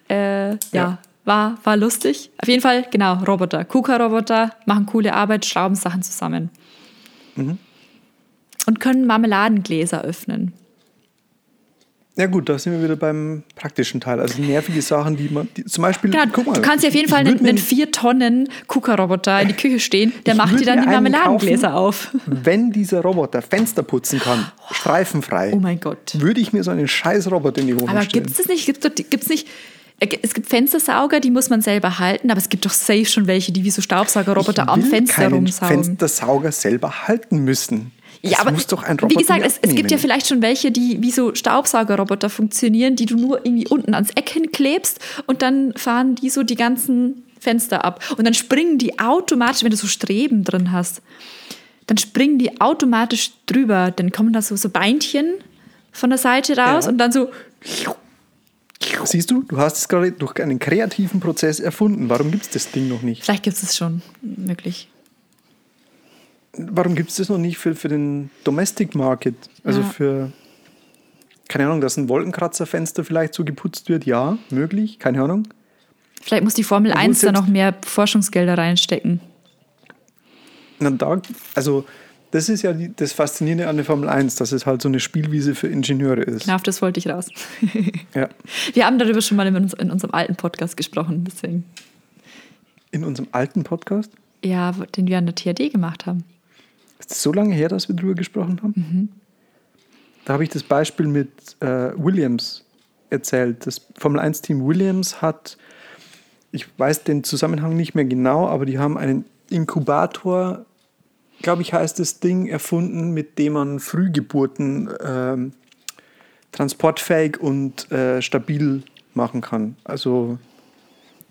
Äh, ja. Ja. War, war lustig. Auf jeden Fall, genau, Roboter. KUKA-Roboter machen coole Arbeit, schrauben Sachen zusammen. Und können Marmeladengläser öffnen. Ja gut, da sind wir wieder beim praktischen Teil. Also nervige Sachen, die man, die, zum Beispiel, Genau, guck mal. du kannst dir auf jeden Fall einen, einen 4 Tonnen KUKA-Roboter in die Küche stehen, der macht dir dann die Marmeladengläser kaufen, auf. Wenn dieser Roboter Fenster putzen kann, streifenfrei, Oh mein Gott. würde ich mir so einen scheiß Roboter in die Wohnung Aber stellen. gibt es das nicht? Gibt's gibt's nicht? äh, Es gibt Fenstersauger, die muss man selber halten, aber es gibt doch safe schon welche, die wie so Staubsaugerroboter am Fenster keinen rumsaugen. Fenstersauger selber halten müssen. Das ja, aber muss doch ein Roboter wie gesagt, es, es gibt ja vielleicht schon welche, die wie so Staubsaugerroboter funktionieren, die du nur irgendwie unten ans Eck hinklebst und dann fahren die so die ganzen Fenster ab. Und dann springen die automatisch, wenn du so Streben drin hast, dann springen die automatisch drüber. Dann kommen da so, so Beinchen von der Seite raus Ja. und dann so Siehst du, du hast es gerade durch einen kreativen Prozess erfunden. Warum gibt es das Ding noch nicht? Vielleicht gibt es es schon, möglich. Warum gibt es das noch nicht für, für den Domestic Market? Also Ja. für, keine Ahnung, dass ein Wolkenkratzerfenster vielleicht so geputzt wird? Ja, möglich, keine Ahnung. Vielleicht muss die Formel Obwohl 1 da noch mehr Forschungsgelder reinstecken. Na, da, also das ist ja die, das Faszinierende an der Formel 1, dass es halt so eine Spielwiese für Ingenieure ist. Genau, auf das wollte ich raus. Ja. Wir haben darüber schon mal in, uns, in unserem alten Podcast gesprochen, deswegen. In unserem alten Podcast? Ja, den wir an der THD gemacht haben. Ist das so lange her, dass wir drüber gesprochen haben? Da habe ich das Beispiel mit äh, Williams erzählt. Das Formel 1-Team Williams hat, ich weiß den Zusammenhang nicht mehr genau, aber die haben einen Inkubator, glaube ich, heißt das Ding, erfunden, mit dem man Frühgeburten ähm, transportfähig und äh, stabil machen kann. Also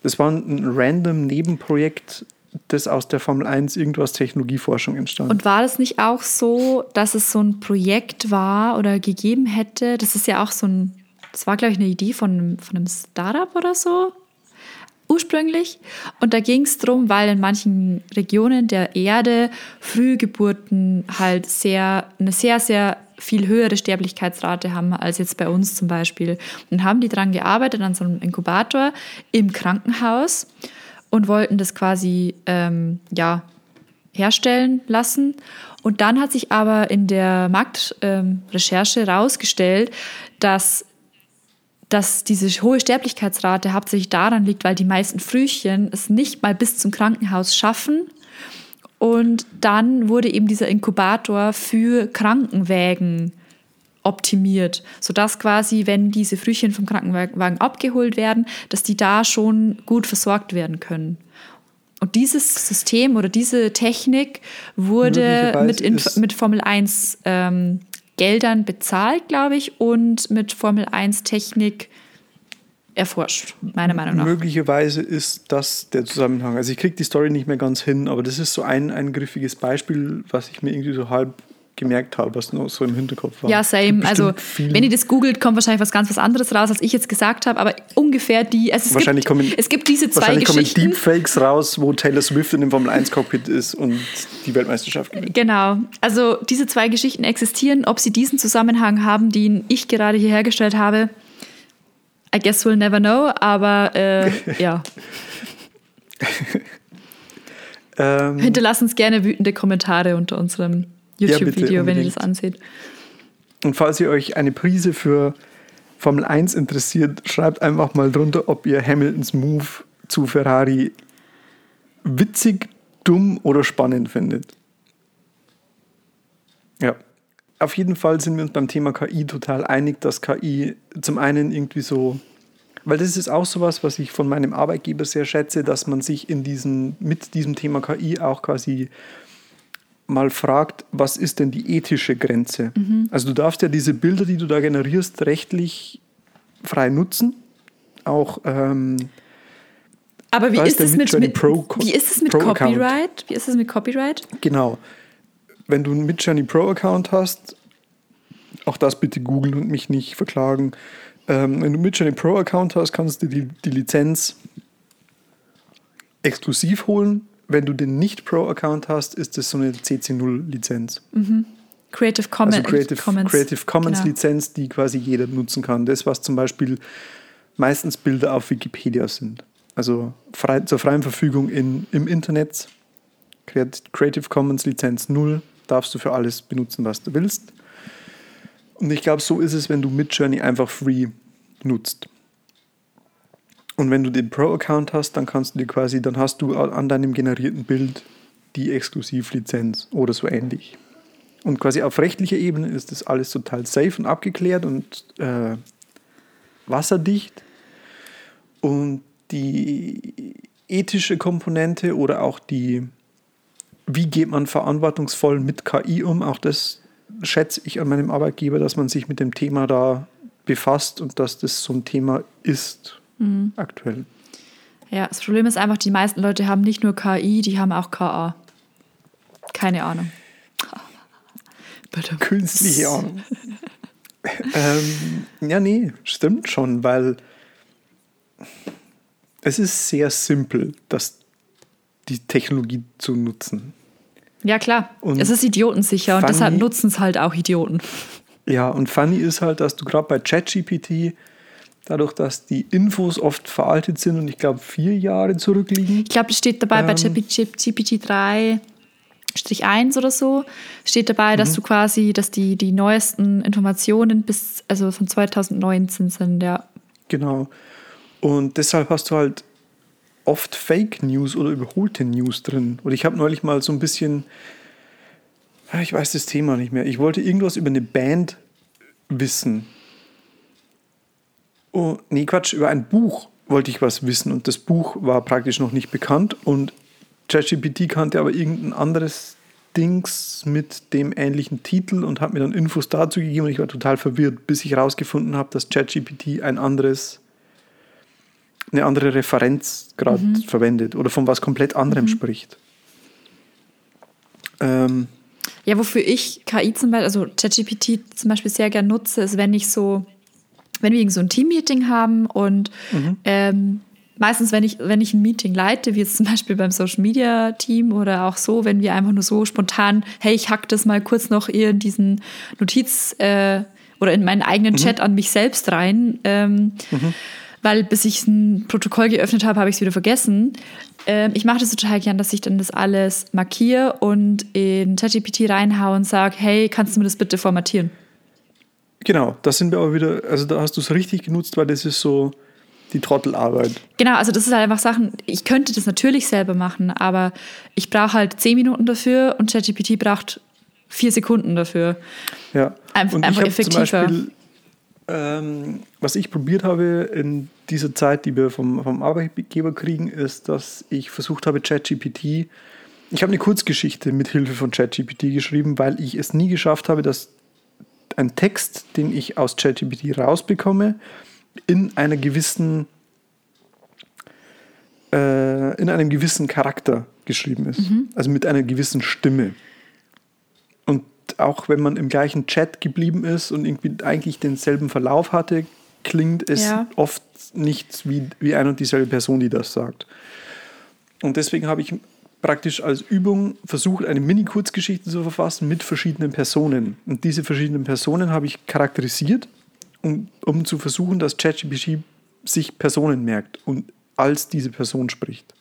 das war ein random Nebenprojekt, das aus der Formel 1 irgendwas Technologieforschung entstand. Und war das nicht auch so, dass es so ein Projekt war oder gegeben hätte? Das ist ja auch so ein, das war, glaube ich, eine Idee von, von einem Startup oder so ursprünglich. Und da ging es darum, weil in manchen Regionen der Erde Frühgeburten halt sehr, eine sehr, sehr viel höhere Sterblichkeitsrate haben als jetzt bei uns zum Beispiel. Und haben die daran gearbeitet, an so einem Inkubator im Krankenhaus und wollten das quasi, ähm, ja, herstellen lassen. Und dann hat sich aber in der Marktrecherche herausgestellt, dass, dass diese hohe Sterblichkeitsrate hauptsächlich daran liegt, weil die meisten Frühchen es nicht mal bis zum Krankenhaus schaffen. Und dann wurde eben dieser Inkubator für Krankenwägen optimiert, sodass quasi, wenn diese Frühchen vom Krankenwagen abgeholt werden, dass die da schon gut versorgt werden können. Und dieses System oder diese Technik wurde mit, Inf mit Formel 1 ähm, Geldern bezahlt, glaube ich, und mit Formel 1 Technik erforscht, meiner Meinung nach. Möglicherweise ist das der Zusammenhang. Also ich kriege die Story nicht mehr ganz hin, aber das ist so ein, ein griffiges Beispiel, was ich mir irgendwie so halb gemerkt habe, was noch so im Hinterkopf war. Ja, same. Also, viel- wenn ihr das googelt, kommt wahrscheinlich was ganz was anderes raus, als ich jetzt gesagt habe, aber ungefähr die. Also es, Wahrscheinlich gibt, kommen- es gibt diese zwei Wahrscheinlich kommen Geschichten. Deepfakes raus, wo Taylor Swift in dem Formel 1 Cockpit ist und die Weltmeisterschaft gewinnt. Genau. Also diese zwei Geschichten existieren. Ob sie diesen Zusammenhang haben, den ich gerade hier hergestellt habe, I guess we'll never know. Aber äh, ja, Ähm, hinterlasst uns gerne wütende Kommentare unter unserem YouTube-Video, wenn ihr das anseht. und falls ihr euch eine Prise für Formel 1 interessiert, schreibt einfach mal drunter, ob ihr Hamiltons Move zu Ferrari witzig, dumm oder spannend findet. Ja. Auf jeden Fall sind wir uns beim Thema KI total einig, dass KI zum einen irgendwie so, weil das ist auch sowas, was ich von meinem Arbeitgeber sehr schätze, dass man sich in diesem, mit diesem Thema KI auch quasi mal fragt, was ist denn die ethische Grenze? Also du darfst ja diese Bilder, die du da generierst, rechtlich frei nutzen. Auch ähm, Aber wie ist es mit, mit, Pro- wie ist es mit Pro-Account. Copyright? Wie ist es mit Copyright? Genau. Wenn du einen Midjourney Pro Account hast, auch das bitte googeln und mich nicht verklagen. Ähm, wenn du einen Midjourney Pro Account hast, kannst du die, die Lizenz exklusiv holen. Wenn du den nicht Pro Account hast, ist das so eine CC0 Lizenz. Creative Commons. Also Creative Commons, Creative Commons genau. Lizenz, die quasi jeder nutzen kann. Das, was zum Beispiel meistens Bilder auf Wikipedia sind. Also frei, zur freien Verfügung in, im Internet. Creat- Creative Commons Lizenz 0 darfst du für alles benutzen, was du willst. Und ich glaube, so ist es, wenn du Midjourney einfach free nutzt. Und wenn du den Pro-Account hast, dann kannst du dir quasi, dann hast du an deinem generierten Bild die Exklusivlizenz oder so ähnlich. Und quasi auf rechtlicher Ebene ist das alles total safe und abgeklärt und äh, wasserdicht. Und die ethische Komponente oder auch die, wie geht man verantwortungsvoll mit KI um, auch das schätze ich an meinem Arbeitgeber, dass man sich mit dem Thema da befasst und dass das so ein Thema ist aktuell. Ja, das Problem ist einfach, die meisten Leute haben nicht nur KI, die haben auch KA. Keine Ahnung. Bitte. Künstliche Ahnung. ähm, ja, nee, stimmt schon, weil es ist sehr simpel, das, die Technologie zu nutzen. Ja, klar. Und es ist idiotensicher und funny- deshalb nutzen es halt auch Idioten. Ja, und funny ist halt, dass du gerade bei ChatGPT, dadurch, dass die Infos oft veraltet sind und ich glaube vier Jahre zurückliegen, Ich glaube, es steht dabei bei Ähm. GPT 3 1 oder so, steht dabei, dass du quasi, dass die, die neuesten Informationen bis, also von 2019 sind, ja. Genau. Und deshalb hast du halt oft Fake News oder überholte News drin. Und ich habe neulich mal so ein bisschen, ich weiß das Thema nicht mehr. Ich wollte irgendwas über eine Band wissen. Oh, nee, Quatsch, über ein Buch wollte ich was wissen. Und das Buch war praktisch noch nicht bekannt. Und ChatGPT kannte aber irgendein anderes Dings mit dem ähnlichen Titel und hat mir dann Infos dazu gegeben und ich war total verwirrt, bis ich herausgefunden habe, dass ChatGPT ein anderes, eine andere Referenz gerade verwendet oder von was komplett anderem spricht. Ähm, Ja, wofür ich KI zum Beispiel, also ChatGPT zum Beispiel sehr gern nutze, ist, wenn ich so, wenn wir so ein Team-Meeting haben und ähm, meistens, wenn ich, wenn ich ein Meeting leite, wie jetzt zum Beispiel beim Social Media Team oder auch so, wenn wir einfach nur so spontan, hey, ich hack das mal kurz noch in diesen Notiz äh, oder in meinen eigenen Chat an mich selbst rein. Ähm, weil bis ich ein Protokoll geöffnet habe, habe ich es wieder vergessen. Ähm, ich mache das total gern, dass ich dann das alles markiere und in ChatGPT reinhaue und sage, hey, kannst du mir das bitte formatieren? Genau, das sind wir aber wieder, also da hast du es richtig genutzt, weil das ist so die Trottelarbeit. Genau, also das ist halt einfach Sachen, ich könnte das natürlich selber machen, aber ich brauche halt zehn Minuten dafür und ChatGPT braucht vier Sekunden dafür. Ja. Einf- Und einfach ich habe zum effektiver. Beispiel, ähm, was ich probiert habe in dieser Zeit, die wir vom, vom Arbeitgeber kriegen, ist, dass ich versucht habe, ChatGPT. Ich habe eine Kurzgeschichte mit Hilfe von ChatGPT geschrieben, weil ich es nie geschafft habe, dass ein Text, den ich aus ChatGPT rausbekomme, in einer gewissen äh, in einem gewissen Charakter geschrieben ist. Also mit einer gewissen Stimme. Und auch wenn man im gleichen Chat geblieben ist und irgendwie eigentlich denselben Verlauf hatte, klingt es Ja. oft nicht wie, wie eine und dieselbe Person, die das sagt. Und deswegen habe ich praktisch als Übung versucht, eine Mini-Kurzgeschichte zu verfassen mit verschiedenen Personen. Und diese verschiedenen Personen habe ich charakterisiert, um, um zu versuchen, dass ChatGPT sich Personen merkt und als diese Person spricht.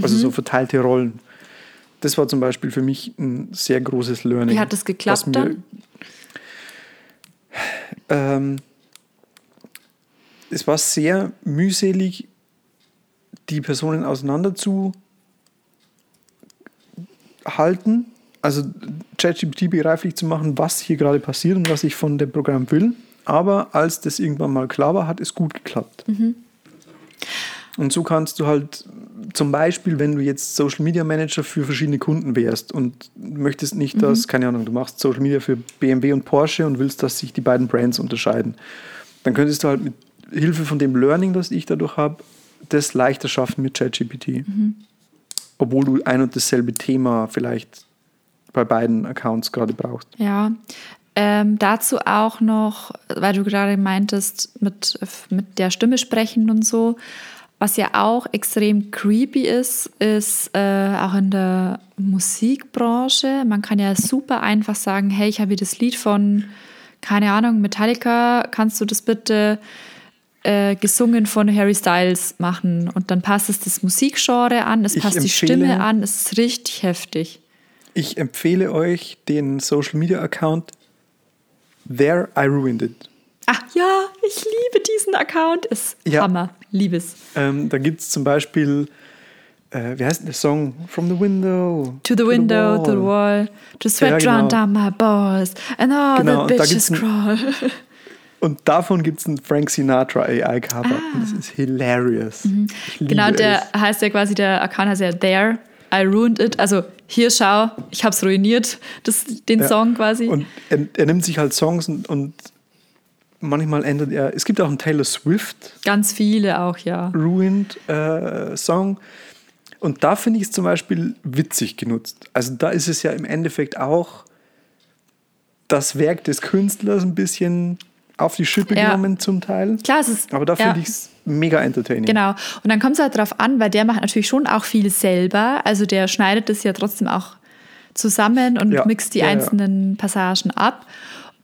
Also so verteilte Rollen. Das war zum Beispiel für mich ein sehr großes Learning. Wie hat das geklappt mir- dann? Ähm, es war sehr mühselig, die Personen auseinander zu halten. Also ChatGPT begreiflich zu machen, was hier gerade passiert und was ich von dem Programm will. Aber als das irgendwann mal klar war, hat es gut geklappt. Und so kannst du halt zum Beispiel, wenn du jetzt Social Media Manager für verschiedene Kunden wärst und möchtest nicht, dass, keine Ahnung, du machst Social Media für BMW und Porsche und willst, dass sich die beiden Brands unterscheiden, dann könntest du halt mit Hilfe von dem Learning, das ich dadurch habe, das leichter schaffen mit ChatGPT. Obwohl du ein und dasselbe Thema vielleicht bei beiden Accounts gerade brauchst. Ja, ähm, dazu auch noch, weil du gerade meintest, mit, mit der Stimme sprechen und so. Was ja auch extrem creepy ist, ist äh, auch in der Musikbranche. Man kann ja super einfach sagen, hey, ich habe hier das Lied von, keine Ahnung, Metallica, kannst du das bitte äh, gesungen von Harry Styles machen? Und dann passt es das Musikgenre an, es Ich passt die empfehle- Stimme an, es ist richtig heftig. Ich empfehle euch den Social Media Account There I Ruined It. Ach ja, ich liebe diesen Account. Ist Ja. Hammer. Liebes. Ähm, da gibt es zum Beispiel, äh, wie heißt der Song? From the Window. To the window, to the wall, to sweat Ja, genau. down my balls, and all Genau, the bitches crawl. Und davon gibt es ein Frank Sinatra AI-Cover. Und das ist hilarious. Liebe genau, der es. heißt ja quasi, der Account heißt ja There, I ruined it. Also hier schau, ich hab's ruiniert, das, den Ja. Song quasi. Und er, er nimmt sich halt Songs und, und manchmal ändert er. Es gibt auch einen Taylor Swift Ganz viele auch, ja. Ruined äh, Song. Und da finde ich es zum Beispiel witzig genutzt. Also da ist es ja im Endeffekt auch das Werk des Künstlers ein bisschen auf die Schippe Ja. genommen zum Teil. Klar, es ist. Aber da ja. finde ich es mega entertaining. Genau. Und dann kommt es halt drauf an, weil der macht natürlich schon auch viel selber. Also der schneidet das ja trotzdem auch zusammen und Ja. mixt die Ja, ja. einzelnen Passagen ab.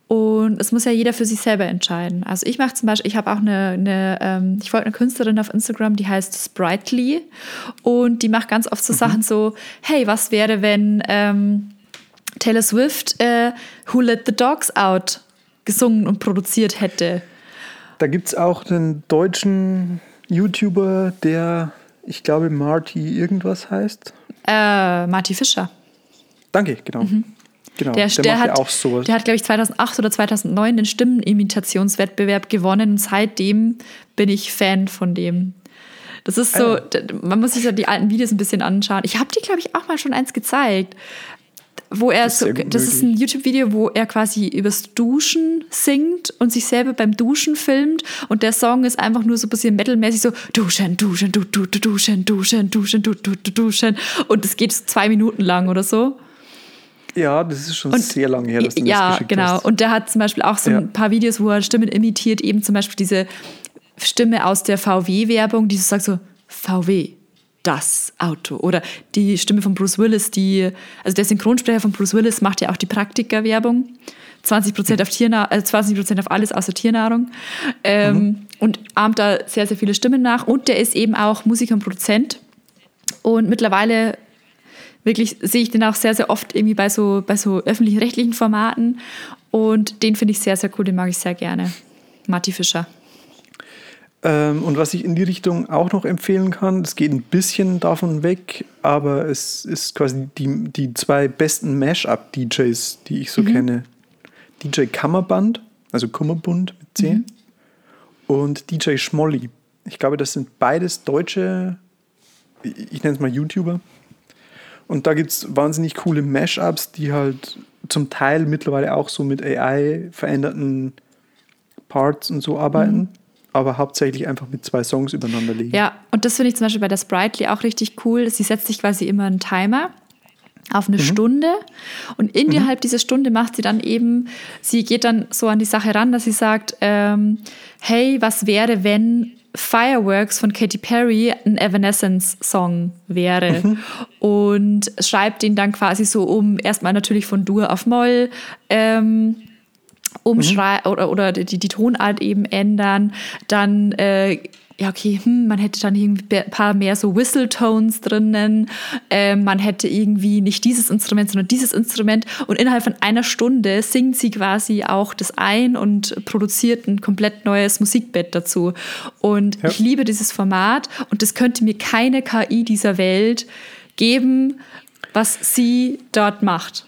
Und es muss ja jeder für sich selber entscheiden. Also ich mache zum Beispiel, ich habe auch eine, eine ähm, ich folge eine Künstlerin auf Instagram, die heißt Sprightly und die macht ganz oft so Sachen so, hey, was wäre, wenn ähm, Taylor Swift äh, Who Let the Dogs Out gesungen und produziert hätte? Da gibt es auch einen deutschen YouTuber, der, ich glaube, Marty irgendwas heißt. Äh, Marty Fischer. Danke, genau. Genau, Mhm. Der, der, macht hat, ja auch sowas. der hat, glaube ich, 2008 oder 2009 den Stimmenimitationswettbewerb gewonnen und seitdem bin ich Fan von dem. Das ist so, d- man muss sich ja die alten Videos ein bisschen anschauen. Ich habe dir, glaube ich, auch mal schon eins gezeigt. Wo er Das ist so, das ist ein YouTube-Video, wo er quasi übers Duschen singt und sich selber beim Duschen filmt. Und der Song ist einfach nur so ein bisschen metalmäßig so Duschen, Duschen, du, du, du, Duschen, Duschen, Duschen, du, du, du, Duschen. Und es geht zwei Minuten lang oder so. ja, das ist schon sehr lange her, dass du ja, das geschickt genau. hast. Und der hat zum Beispiel auch so Ja. ein paar Videos, wo er Stimmen imitiert, eben zum Beispiel diese Stimme aus der VW-Werbung, die so sagt so, VW, das Auto. Oder die Stimme von Bruce Willis, die, also der Synchronsprecher von Bruce Willis macht ja auch die Praktiker-Werbung. 20 Prozent auf, Tierna äh, 20 auf alles außer Tiernahrung. Ähm, Und ahmt da sehr, sehr viele Stimmen nach. Und der ist eben auch Musiker und Produzent. Und mittlerweile wirklich sehe ich den auch sehr, sehr oft irgendwie bei so, bei so öffentlich-rechtlichen Formaten. Und den finde ich sehr, sehr cool, den mag ich sehr gerne. Marty Fischer. Ähm, und was ich in die Richtung auch noch empfehlen kann, es geht ein bisschen davon weg, aber es ist quasi die, die zwei besten Mash-up-DJs, die ich so kenne. DJ Kammerband, also Kummerbund mit 10, und DJ Schmolli. Ich glaube, das sind beides deutsche, ich ich nenne es mal YouTuber. Und da gibt es wahnsinnig coole Mashups, die halt zum Teil mittlerweile auch so mit AI veränderten Parts und so arbeiten, aber hauptsächlich einfach mit zwei Songs übereinander legen. Ja, und das finde ich zum Beispiel bei der Sprightly auch richtig cool. Sie setzt sich quasi immer einen Timer auf eine Stunde und innerhalb dieser Stunde macht sie dann eben, sie geht dann so an die Sache ran, dass sie sagt, ähm, hey, was wäre, wenn Fireworks von Katy Perry ein Evanescence-Song wäre und schreibt den dann quasi so um, erstmal natürlich von Dur auf Moll, ähm, umschrei oder, oder die, die Tonart eben ändern. Dann, äh, ja, okay, hm, man hätte dann irgendwie ein paar mehr so Whistle-Tones drinnen. Ähm, man hätte irgendwie nicht dieses Instrument, sondern dieses Instrument. Und innerhalb von einer Stunde singt sie quasi auch das ein und produziert ein komplett neues Musikbett dazu. Und Ja. ich liebe dieses Format und das könnte mir keine KI dieser Welt geben, was sie dort macht.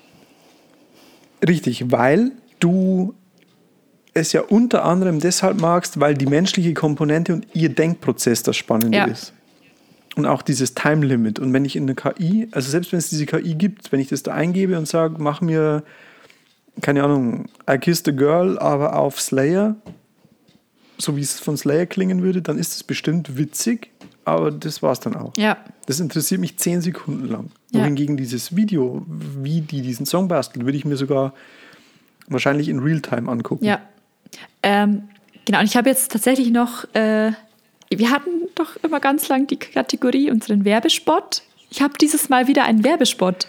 Richtig, weil du es ja unter anderem deshalb magst, weil die menschliche Komponente und ihr Denkprozess das Spannende Ja. ist. Und auch dieses Time Limit. Und wenn ich in eine KI, also selbst wenn es diese KI gibt, wenn ich das da eingebe und sage, mach mir, keine Ahnung, I Kissed a Girl, aber auf Slayer, so wie es von Slayer klingen würde, dann ist es bestimmt witzig, aber das war es dann auch. Ja. Das interessiert mich zehn Sekunden lang. Ja. Wohingegen dieses Video, wie die diesen Song basteln, würde ich mir sogar wahrscheinlich in Realtime angucken. Ja. Ähm, genau, und ich habe jetzt tatsächlich noch, äh, wir hatten doch immer ganz lang die Kategorie unseren Werbespot. Ich habe dieses Mal wieder einen Werbespot.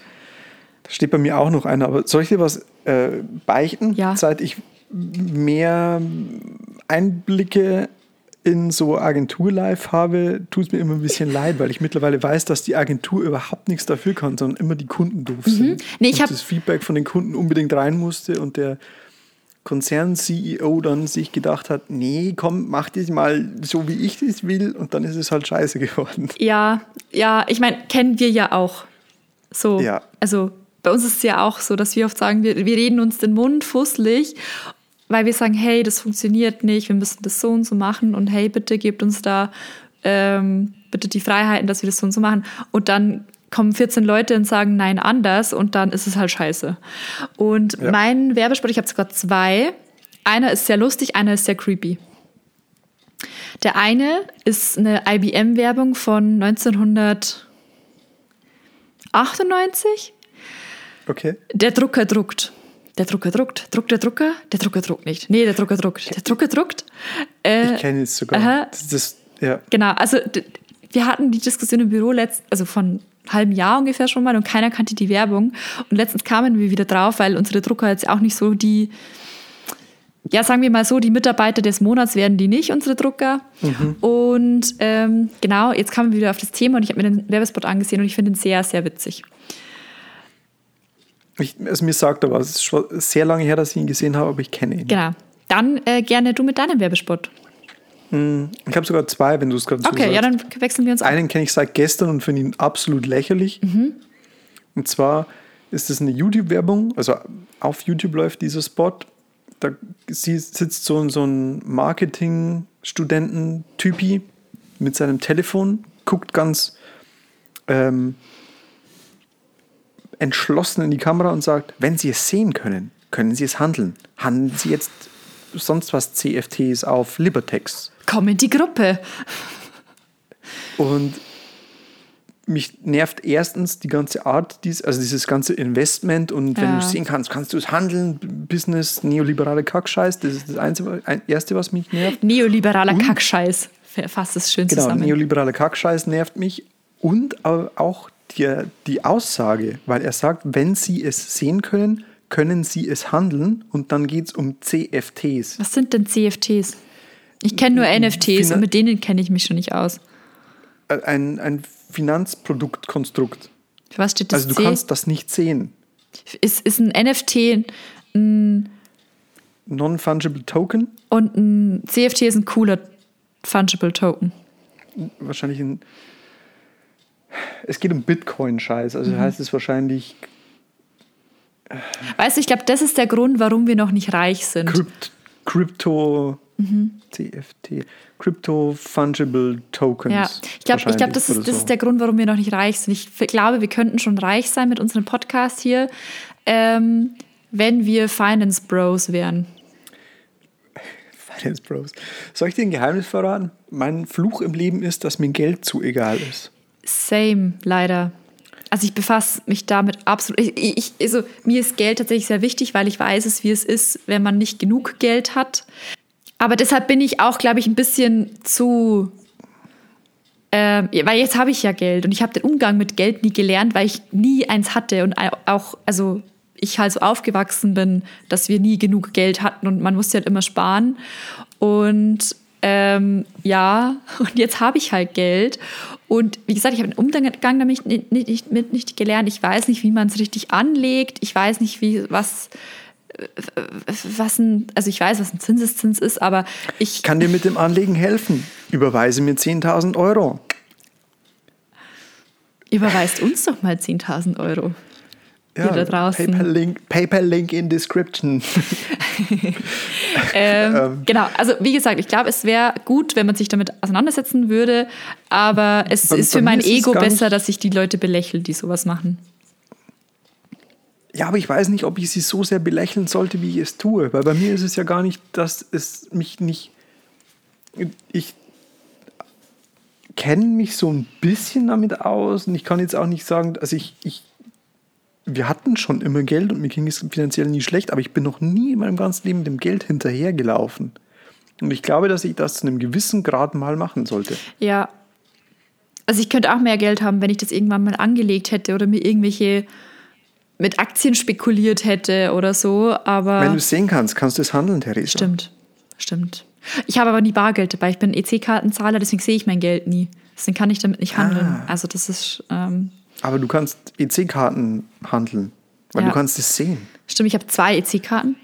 Da steht bei mir auch noch einer, aber soll ich dir was äh, beichten? Ja. Seit ich mehr Einblicke in so Agentur-Live habe, tut es mir immer ein bisschen leid, weil ich mittlerweile weiß, dass die Agentur überhaupt nichts dafür kann, sondern immer die Kunden doof sind. Mhm. Nee, ich und das Feedback von den Kunden unbedingt rein musste und der Konzern-CEO dann sich gedacht hat, nee, komm, mach das mal so, wie ich das will und dann ist es halt scheiße geworden. Ja, ja, ich meine, kennen wir ja auch. So, Ja. also bei uns ist es ja auch so, dass wir oft sagen, wir, wir reden uns den Mund fusselig, weil wir sagen, hey, das funktioniert nicht, wir müssen das so und so machen und hey, bitte gebt uns da ähm, bitte die Freiheiten, dass wir das so und so machen. Und dann kommen 14 Leute und sagen, nein, anders und dann ist es halt scheiße. Und Ja. mein Werbespot, ich habe sogar zwei. Einer ist sehr lustig, einer ist sehr creepy. Der eine ist eine IBM-Werbung von 1998. Okay. Der Drucker druckt. Der Drucker druckt. Druckt der Drucker? Der Drucker druckt nicht. Nee, der Drucker druckt. Der Drucker druckt. Äh, Ich kenne es sogar. aha. Das, das, ja. Genau, also wir hatten die Diskussion im Büro letzt, also von einem halben Jahr ungefähr schon mal und keiner kannte die Werbung. Und letztens kamen wir wieder drauf, weil unsere Drucker jetzt auch nicht so die, ja, sagen wir mal so, die Mitarbeiter des Monats werden die nicht, unsere Drucker. Und ähm, genau, jetzt kamen wir wieder auf das Thema und ich habe mir den Werbespot angesehen und ich finde ihn sehr, sehr witzig. Ich, also mir sagt er was. Es ist schon sehr lange her, dass ich ihn gesehen habe, aber ich kenne ihn. Genau. Dann äh, gerne du mit deinem Werbespot. Ich habe sogar zwei, wenn du es gerade so Okay, sagst. ja, dann wechseln wir uns. Einen kenne ich seit gestern und finde ihn absolut lächerlich. Mhm. Und zwar ist es eine YouTube-Werbung, also auf YouTube läuft dieser Spot. Da sitzt so, so ein Marketing-Studenten-Typi mit seinem Telefon, guckt ganz ähm, entschlossen in die Kamera und sagt, wenn Sie es sehen können, können Sie es handeln. Handeln Sie jetzt sonst was CFTs auf Libertex. Komm in die Gruppe. Und mich nervt erstens die ganze Art, dies, also dieses ganze Investment und wenn Ja. du es sehen kannst, kannst du es handeln, Business, neoliberale Kackscheiß, das ist das Einzige, ein, Erste, was mich nervt. Neoliberaler Kackscheiß. Fasst es schön Genau, zusammen. neoliberale Kackscheiß nervt mich und au- auch die, die Aussage, weil er sagt, wenn Sie es sehen können, können Sie es handeln und dann geht es um CFTs. Was sind denn CFTs? Ich kenne nur NFTs Finan- und mit denen kenne ich mich schon nicht aus. Äh, Ein, ein Finanzproduktkonstrukt. Für was steht das Also du C? kannst das nicht sehen. ist, ist ein NFT ein, Non-fungible Token, und ein CFT ist ein cooler Fungible Token. wahrscheinlich ein. Es geht um Bitcoin-Scheiß, Mhm. also heißt es wahrscheinlich Weißt du, ich glaube, das ist der Grund, warum wir noch nicht reich sind. Crypt, Crypto Mhm. CFT, Crypto Fungible Tokens. Ja, ich glaube, glaub, das, ist, das so. ist der Grund, warum wir noch nicht reich sind. Ich glaube, wir könnten schon reich sein mit unserem Podcast hier, ähm, wenn wir Finance Bros wären. Finance Bros. Soll ich dir ein Geheimnis verraten? Mein Fluch im Leben ist, dass mir Geld zu egal ist. Same, leider. Also ich befasse mich damit absolut. Ich, ich, also mir ist Geld tatsächlich sehr wichtig, weil ich weiß es, wie es ist, wenn man nicht genug Geld hat. Aber deshalb bin ich auch, glaube ich, ein bisschen zu. Ähm, weil jetzt habe ich ja Geld und ich habe den Umgang mit Geld nie gelernt, weil ich nie eins hatte und auch, also ich halt so aufgewachsen bin, dass wir nie genug Geld hatten und man musste halt immer sparen. Und ähm, ja, und jetzt habe ich halt Geld. Und wie gesagt, ich habe den Umgang damit nicht, nicht, nicht, nicht gelernt. Ich weiß nicht, wie man es richtig anlegt. Ich weiß nicht, wie was, äh, was ein, also ich weiß, was ein Zinseszins ist, aber ich Ich kann dir mit dem Anlegen helfen. Überweise mir 10.000 Euro. überweist uns doch mal 10.000 Euro. Ihr da draußen. PayPal-Link PayPal -Link in Description. Ähm, genau, also wie gesagt, ich glaube, es wäre gut, wenn man sich damit auseinandersetzen würde, aber es Bei- ist für mein Ego besser, dass ich die Leute belächle, die sowas machen. Ja, aber ich weiß nicht, ob ich sie so sehr belächeln sollte, wie ich es tue. Weil bei mir ist es ja gar nicht, dass es mich nicht. Ich kenne mich so ein bisschen damit aus und ich kann jetzt auch nicht sagen, also ich, ich. Wir hatten schon immer Geld und mir ging es finanziell nie schlecht, aber ich bin noch nie in meinem ganzen Leben dem Geld hinterhergelaufen. Und ich glaube, dass ich das zu einem gewissen Grad mal machen sollte. Ja. Also ich könnte auch mehr Geld haben, wenn ich das irgendwann mal angelegt hätte oder mir irgendwelche mit Aktien spekuliert hätte oder so, aber Wenn du es sehen kannst, kannst du es handeln, Theresa. stimmt, stimmt. Ich habe aber nie Bargeld dabei. Ich bin EC-Kartenzahler, deswegen sehe ich mein Geld nie. Deswegen kann ich damit nicht handeln. Ah. Also das ist, ähm, Aber du kannst EC-Karten handeln, weil Ja. du kannst es sehen. stimmt, ich habe zwei EC-Karten.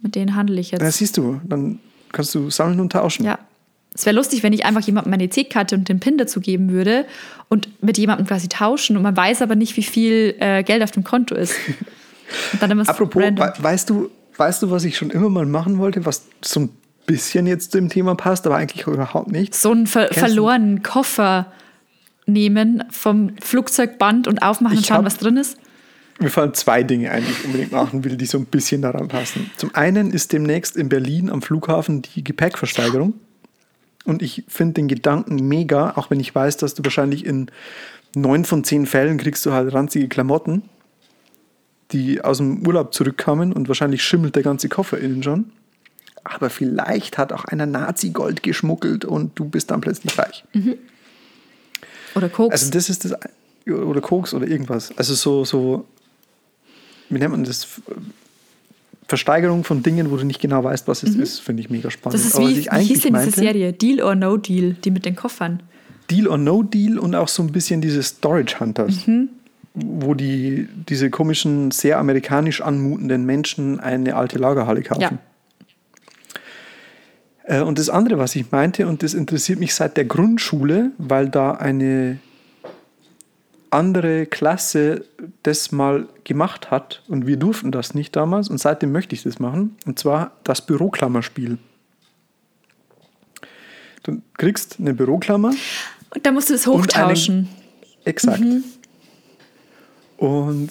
Mit denen handle ich jetzt. Ja, siehst du, dann kannst du sammeln und tauschen. Ja. Es wäre lustig, wenn ich einfach jemandem meine EC-Karte und den PIN dazu geben würde und mit jemandem quasi tauschen und man weiß aber nicht, wie viel äh, Geld auf dem Konto ist. Und dann immer Apropos, we weißt du, weißt du, was ich schon immer mal machen wollte, was so ein bisschen jetzt zu dem Thema passt, aber eigentlich überhaupt nicht? so einen ver Kennst verlorenen Koffer nehmen vom Flugzeugband und aufmachen und schauen, hab- was drin ist. Mir fallen zwei Dinge ein, die ich unbedingt machen will, die so ein bisschen daran passen. Zum einen ist demnächst in Berlin am Flughafen die Gepäckversteigerung. Und ich finde den Gedanken mega, auch wenn ich weiß, dass du wahrscheinlich in neun von zehn Fällen kriegst du halt ranzige Klamotten. die aus dem Urlaub zurückkamen und wahrscheinlich schimmelt der ganze Koffer innen schon. Aber vielleicht hat auch einer Nazi-Gold geschmuggelt und du bist dann plötzlich reich. Oder Koks. Also das ist das, oder Koks oder irgendwas. Also so, so, wie nennt man das? Versteigerung von Dingen, wo du nicht genau weißt, was es ist, finde ich mega spannend. das ist wie, ich wie hieß denn diese meinte- Serie? Deal or No Deal, die mit den Koffern. Deal or No Deal und auch so ein bisschen diese Storage Hunters, Mhm. wo die diese komischen, sehr amerikanisch anmutenden Menschen eine alte Lagerhalle kaufen. Ja. Äh, Und das andere, was ich meinte, und das interessiert mich seit der Grundschule, weil da eine andere Klasse das mal gemacht hat und wir durften das nicht damals und seitdem möchte ich das machen, und zwar das Büroklammerspiel. Du kriegst eine Büroklammer Und da musst du es hochtauschen. Exakt. Und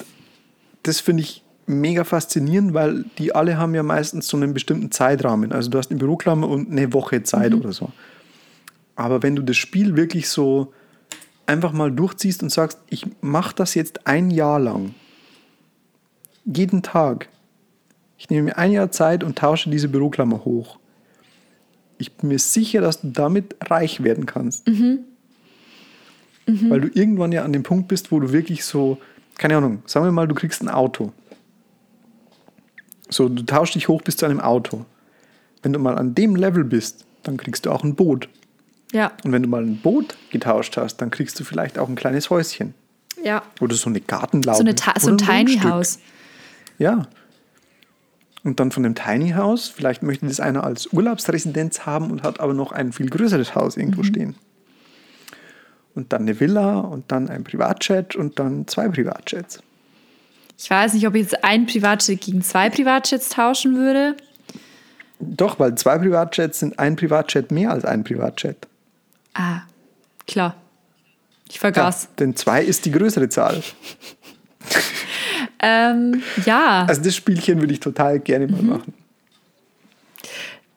das finde ich mega faszinierend, weil die alle haben ja meistens so einen bestimmten Zeitrahmen. Also du hast eine Büroklammer und eine Woche Zeit oder so. Aber wenn du das Spiel wirklich so einfach mal durchziehst und sagst, ich mache das jetzt ein Jahr lang, jeden Tag, ich nehme mir ein Jahr Zeit und tausche diese Büroklammer hoch. Ich bin mir sicher, dass du damit reich werden kannst. Weil du irgendwann ja an dem Punkt bist, wo du wirklich so, keine Ahnung, sagen wir mal, du kriegst ein Auto. So, du tauschst dich hoch bis zu einem Auto. Wenn du mal an dem Level bist, dann kriegst du auch ein Boot. Ja, Und wenn du mal ein Boot getauscht hast, dann kriegst du vielleicht auch ein kleines Häuschen. ja. Oder so eine Gartenlaube. So, eine so oder ein Tiny. House. Ja. Und dann von dem Tiny House, vielleicht möchte das einer als Urlaubsresidenz haben und hat aber noch ein viel größeres Haus irgendwo stehen. Und dann eine Villa und dann ein Privatjet und dann zwei Privatjets. Ich weiß nicht, ob ich jetzt ein Privatjet gegen zwei Privatjets tauschen würde. Doch, weil zwei Privatjets sind ein Privatjet mehr als ein Privatjet. Ah, klar. Ich vergaß. denn zwei ist die größere Zahl. Ähm, ja, Also das Spielchen würde ich total gerne mal Mhm. machen.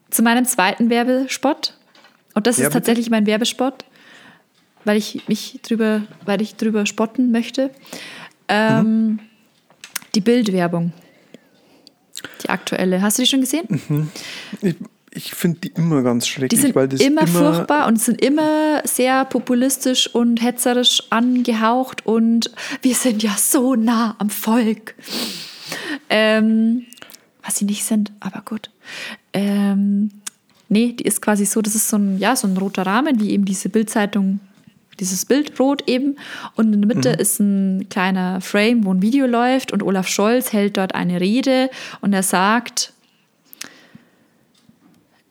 zu meinem zweiten Werbespot. Und das Ja, ist bitte. tatsächlich mein Werbespot, weil ich mich drüber, weil ich drüber spotten möchte. Ähm, Mhm. Die Bildwerbung. Die aktuelle. Hast du die schon gesehen? Ich, ich finde die immer ganz Die schrecklich, sind weil das immer, furchtbar und sind immer sehr populistisch und hetzerisch angehaucht und wir sind ja so nah am Volk. Ähm, was sie nicht sind, aber gut. Ähm, nee, die ist quasi so, das ist so ein, ja, so ein roter Rahmen, wie eben diese Bildzeitung, dieses Bild rot eben. Und in der Mitte ist ein kleiner Frame, wo ein Video läuft und Olaf Scholz hält dort eine Rede und er sagt,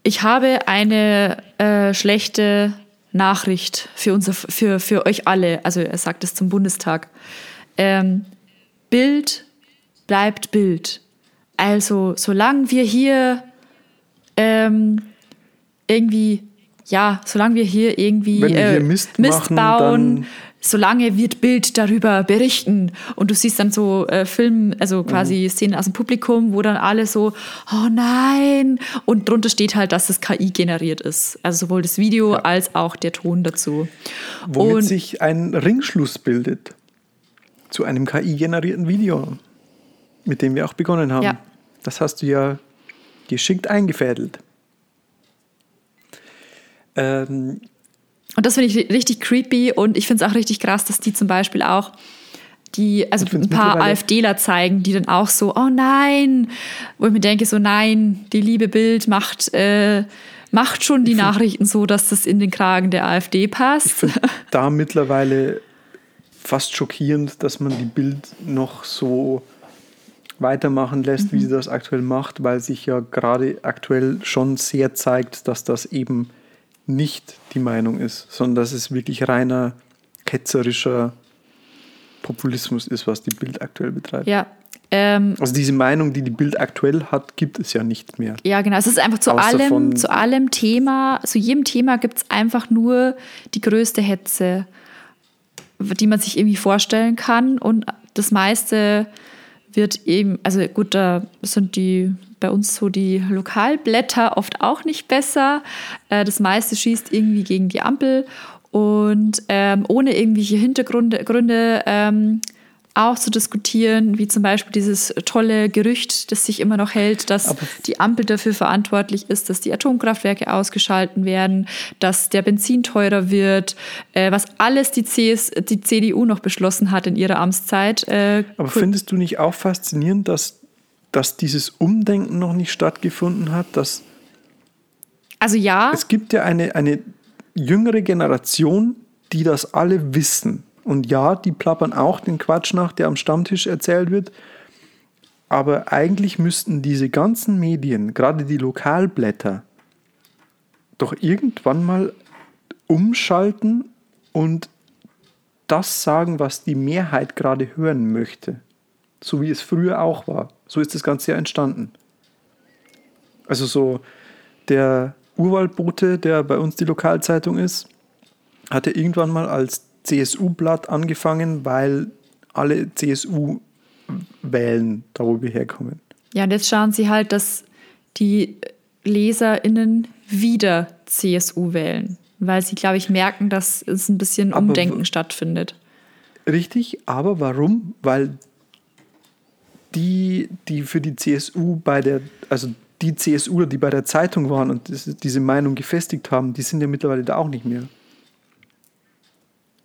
ich habe eine äh, schlechte Nachricht für, unser, für, für euch alle. Also er sagt es zum Bundestag. Ähm, Bild bleibt Bild. Also solange wir hier ähm, irgendwie, ja, solange wir hier irgendwie wir äh, hier Mist machen, bauen, solange wird Bild darüber berichten. Und du siehst dann so äh, Film, also quasi Mhm. Szenen aus dem Publikum, wo dann alle so, oh nein. Und drunter steht halt, dass es KI generiert ist. Also sowohl das Video als auch der Ton dazu. Womit Und sich ein Ringschluss bildet zu einem KI-generierten Video, mit dem wir auch begonnen haben. Ja. Das hast du ja geschickt eingefädelt. Ähm, Und das finde ich ri- richtig creepy und ich finde es auch richtig krass, dass die zum Beispiel auch die, also ein paar AfDler zeigen, die dann auch so, oh nein, wo ich mir denke, so nein, die liebe Bild macht, äh, macht schon die Nachrichten so, dass das in den Kragen der AfD passt. ich da mittlerweile fast schockierend, dass man die Bild noch so weitermachen lässt, wie sie das aktuell macht, weil sich ja gerade aktuell schon sehr zeigt, dass das eben nicht die Meinung ist, sondern dass es wirklich reiner ketzerischer Populismus ist, was die Bild aktuell betreibt. ja. Ähm, Also diese Meinung, die die Bild aktuell hat, gibt es ja nicht mehr. Ja, genau. Es ist einfach zu allem, zu allem Thema, zu jedem Thema gibt es einfach nur die größte Hetze, die man sich irgendwie vorstellen kann. Und das meiste wird eben, also gut, da sind die bei uns so die Lokalblätter oft auch nicht besser. Äh, Das meiste schießt irgendwie gegen die Ampel und ähm, ohne irgendwelche Hintergründe Gründe, ähm, auch zu diskutieren, wie zum Beispiel dieses tolle Gerücht, das sich immer noch hält, dass Aber die Ampel dafür verantwortlich ist, dass die Atomkraftwerke ausgeschalten werden, dass der Benzin teurer wird, äh, was alles die, CS, die CDU noch beschlossen hat in ihrer Amtszeit. Äh, Aber findest du nicht auch faszinierend, dass, dass dieses Umdenken noch nicht stattgefunden hat? Dass also ja. Es gibt ja eine, eine jüngere Generation, die das alle wissen und ja, die plappern auch den Quatsch nach, der am Stammtisch erzählt wird. Aber eigentlich müssten diese ganzen Medien, gerade die Lokalblätter, doch irgendwann mal umschalten und das sagen, was die Mehrheit gerade hören möchte. So wie es früher auch war. So ist das Ganze ja entstanden. Also so der Urwaldbote, der bei uns die Lokalzeitung ist, hatte irgendwann mal als CSU-Blatt angefangen, weil alle CSU wählen, da wo wir herkommen. Ja, und jetzt schauen sie halt, dass die LeserInnen wieder CSU wählen, weil sie, glaube ich, merken, dass es ein bisschen aber Umdenken stattfindet. Richtig, aber warum? Weil die, die für die CSU bei der, also die CSU, die bei der Zeitung waren und diese Meinung gefestigt haben, die sind ja mittlerweile da auch nicht mehr.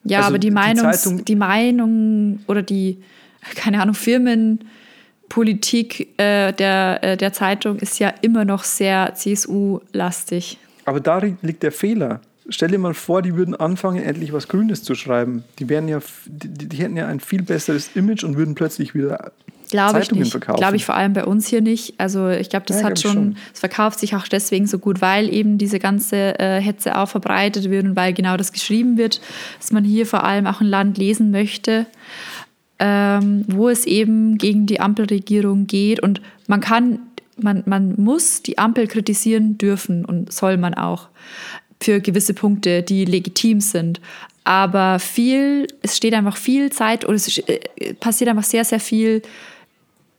Ja, also aber die, die, die Meinung oder die, keine Ahnung, Firmenpolitik äh, der, äh, der Zeitung ist ja immer noch sehr CSU-lastig. Aber da liegt der Fehler. Stell dir mal vor, die würden anfangen, endlich was Grünes zu schreiben. Die, wären ja, die, die hätten ja ein viel besseres Image und würden plötzlich wieder Glaube ich nicht. Glaube ich vor allem bei uns hier nicht. Also ich glaube, das ja, hat schon, es verkauft sich auch deswegen so gut, weil eben diese ganze äh, Hetze auch verbreitet wird und weil genau das geschrieben wird, dass man hier vor allem auch ein Land lesen möchte, ähm, wo es eben gegen die Ampelregierung geht. Und man kann, man, man muss die Ampel kritisieren dürfen und soll man auch für gewisse Punkte, die legitim sind. Aber viel, es steht einfach viel Zeit oder es äh, passiert einfach sehr, sehr viel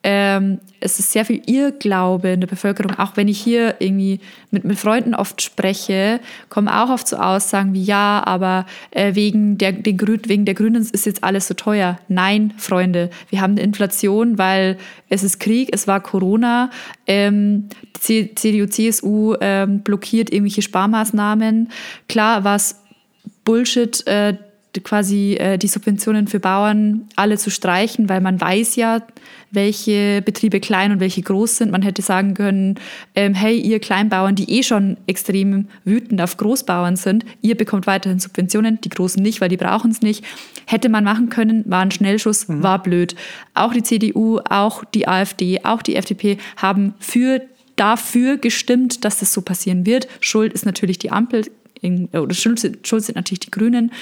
ähm, es ist sehr viel Irrglaube in der Bevölkerung. Auch wenn ich hier irgendwie mit, mit Freunden oft spreche, kommen auch oft so Aussagen wie, ja, aber äh, wegen, der, den Grün, wegen der Grünen ist jetzt alles so teuer. Nein, Freunde, wir haben eine Inflation, weil es ist Krieg, es war Corona. Ähm, CDU, CSU ähm, blockiert irgendwelche Sparmaßnahmen. Klar war es Bullshit, äh, quasi äh, die Subventionen für Bauern alle zu streichen, weil man weiß ja, welche Betriebe klein und welche groß sind. Man hätte sagen können, ähm, hey, ihr Kleinbauern, die eh schon extrem wütend auf Großbauern sind, ihr bekommt weiterhin Subventionen, die Großen nicht, weil die brauchen es nicht. Hätte man machen können, war ein Schnellschuss, mhm. war blöd. Auch die CDU, auch die AfD, auch die FDP haben für dafür gestimmt, dass das so passieren wird. Schuld ist natürlich die Ampel, oder Schuld sind, Schuld sind natürlich die Grünen.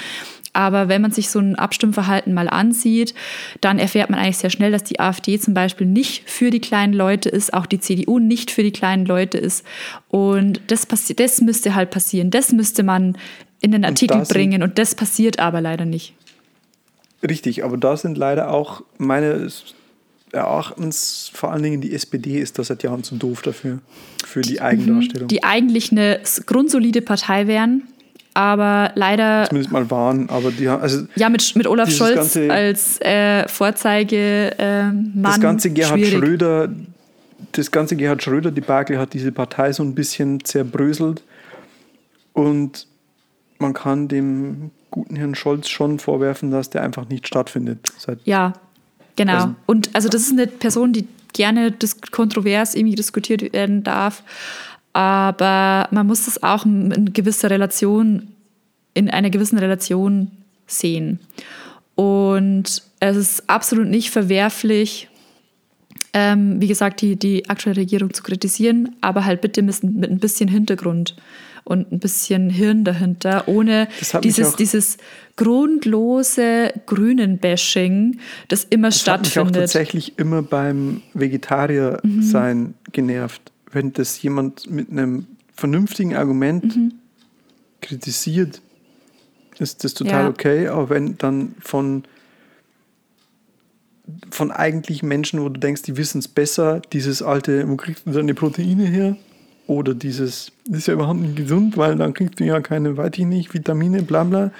Aber wenn man sich so ein Abstimmverhalten mal ansieht, dann erfährt man eigentlich sehr schnell, dass die AfD zum Beispiel nicht für die kleinen Leute ist, auch die CDU nicht für die kleinen Leute ist. Und das, das müsste halt passieren. Das müsste man in den Artikel und bringen. Und das passiert aber leider nicht. Richtig, aber da sind leider auch meines Erachtens vor allen Dingen die SPD ist da seit Jahren zu doof dafür, für die Eigendarstellung. Die eigentlich eine grundsolide Partei wären, aber leider. Zumindest mal waren, aber die haben. Also ja, mit, mit Olaf Scholz ganze, als äh, Vorzeige äh, Mann. Das ganze Gerhard schwierig. Schröder, das ganze Gerhard Schröder-Debakel hat diese Partei so ein bisschen zerbröselt. Und man kann dem guten Herrn Scholz schon vorwerfen, dass der einfach nicht stattfindet. ja, genau. Also, und also das ist eine Person, die gerne kontrovers irgendwie diskutiert werden darf aber man muss das auch in gewisser Relation, in einer gewissen Relation sehen. Und es ist absolut nicht verwerflich, ähm, wie gesagt, die, die aktuelle Regierung zu kritisieren, aber halt bitte mit, mit ein bisschen Hintergrund und ein bisschen Hirn dahinter, ohne dieses, dieses grundlose Grünen-Bashing, das immer das stattfindet. Hat mich auch tatsächlich immer beim Vegetarier-Sein mhm. genervt wenn das jemand mit einem vernünftigen Argument mhm. kritisiert, ist das total ja. okay. Aber wenn dann von, von eigentlich Menschen, wo du denkst, die wissen es besser, dieses alte, wo kriegst du deine Proteine her? Oder dieses, das ist ja überhaupt nicht gesund, weil dann kriegst du ja keine, weiß ich nicht, Vitamine, bla bla.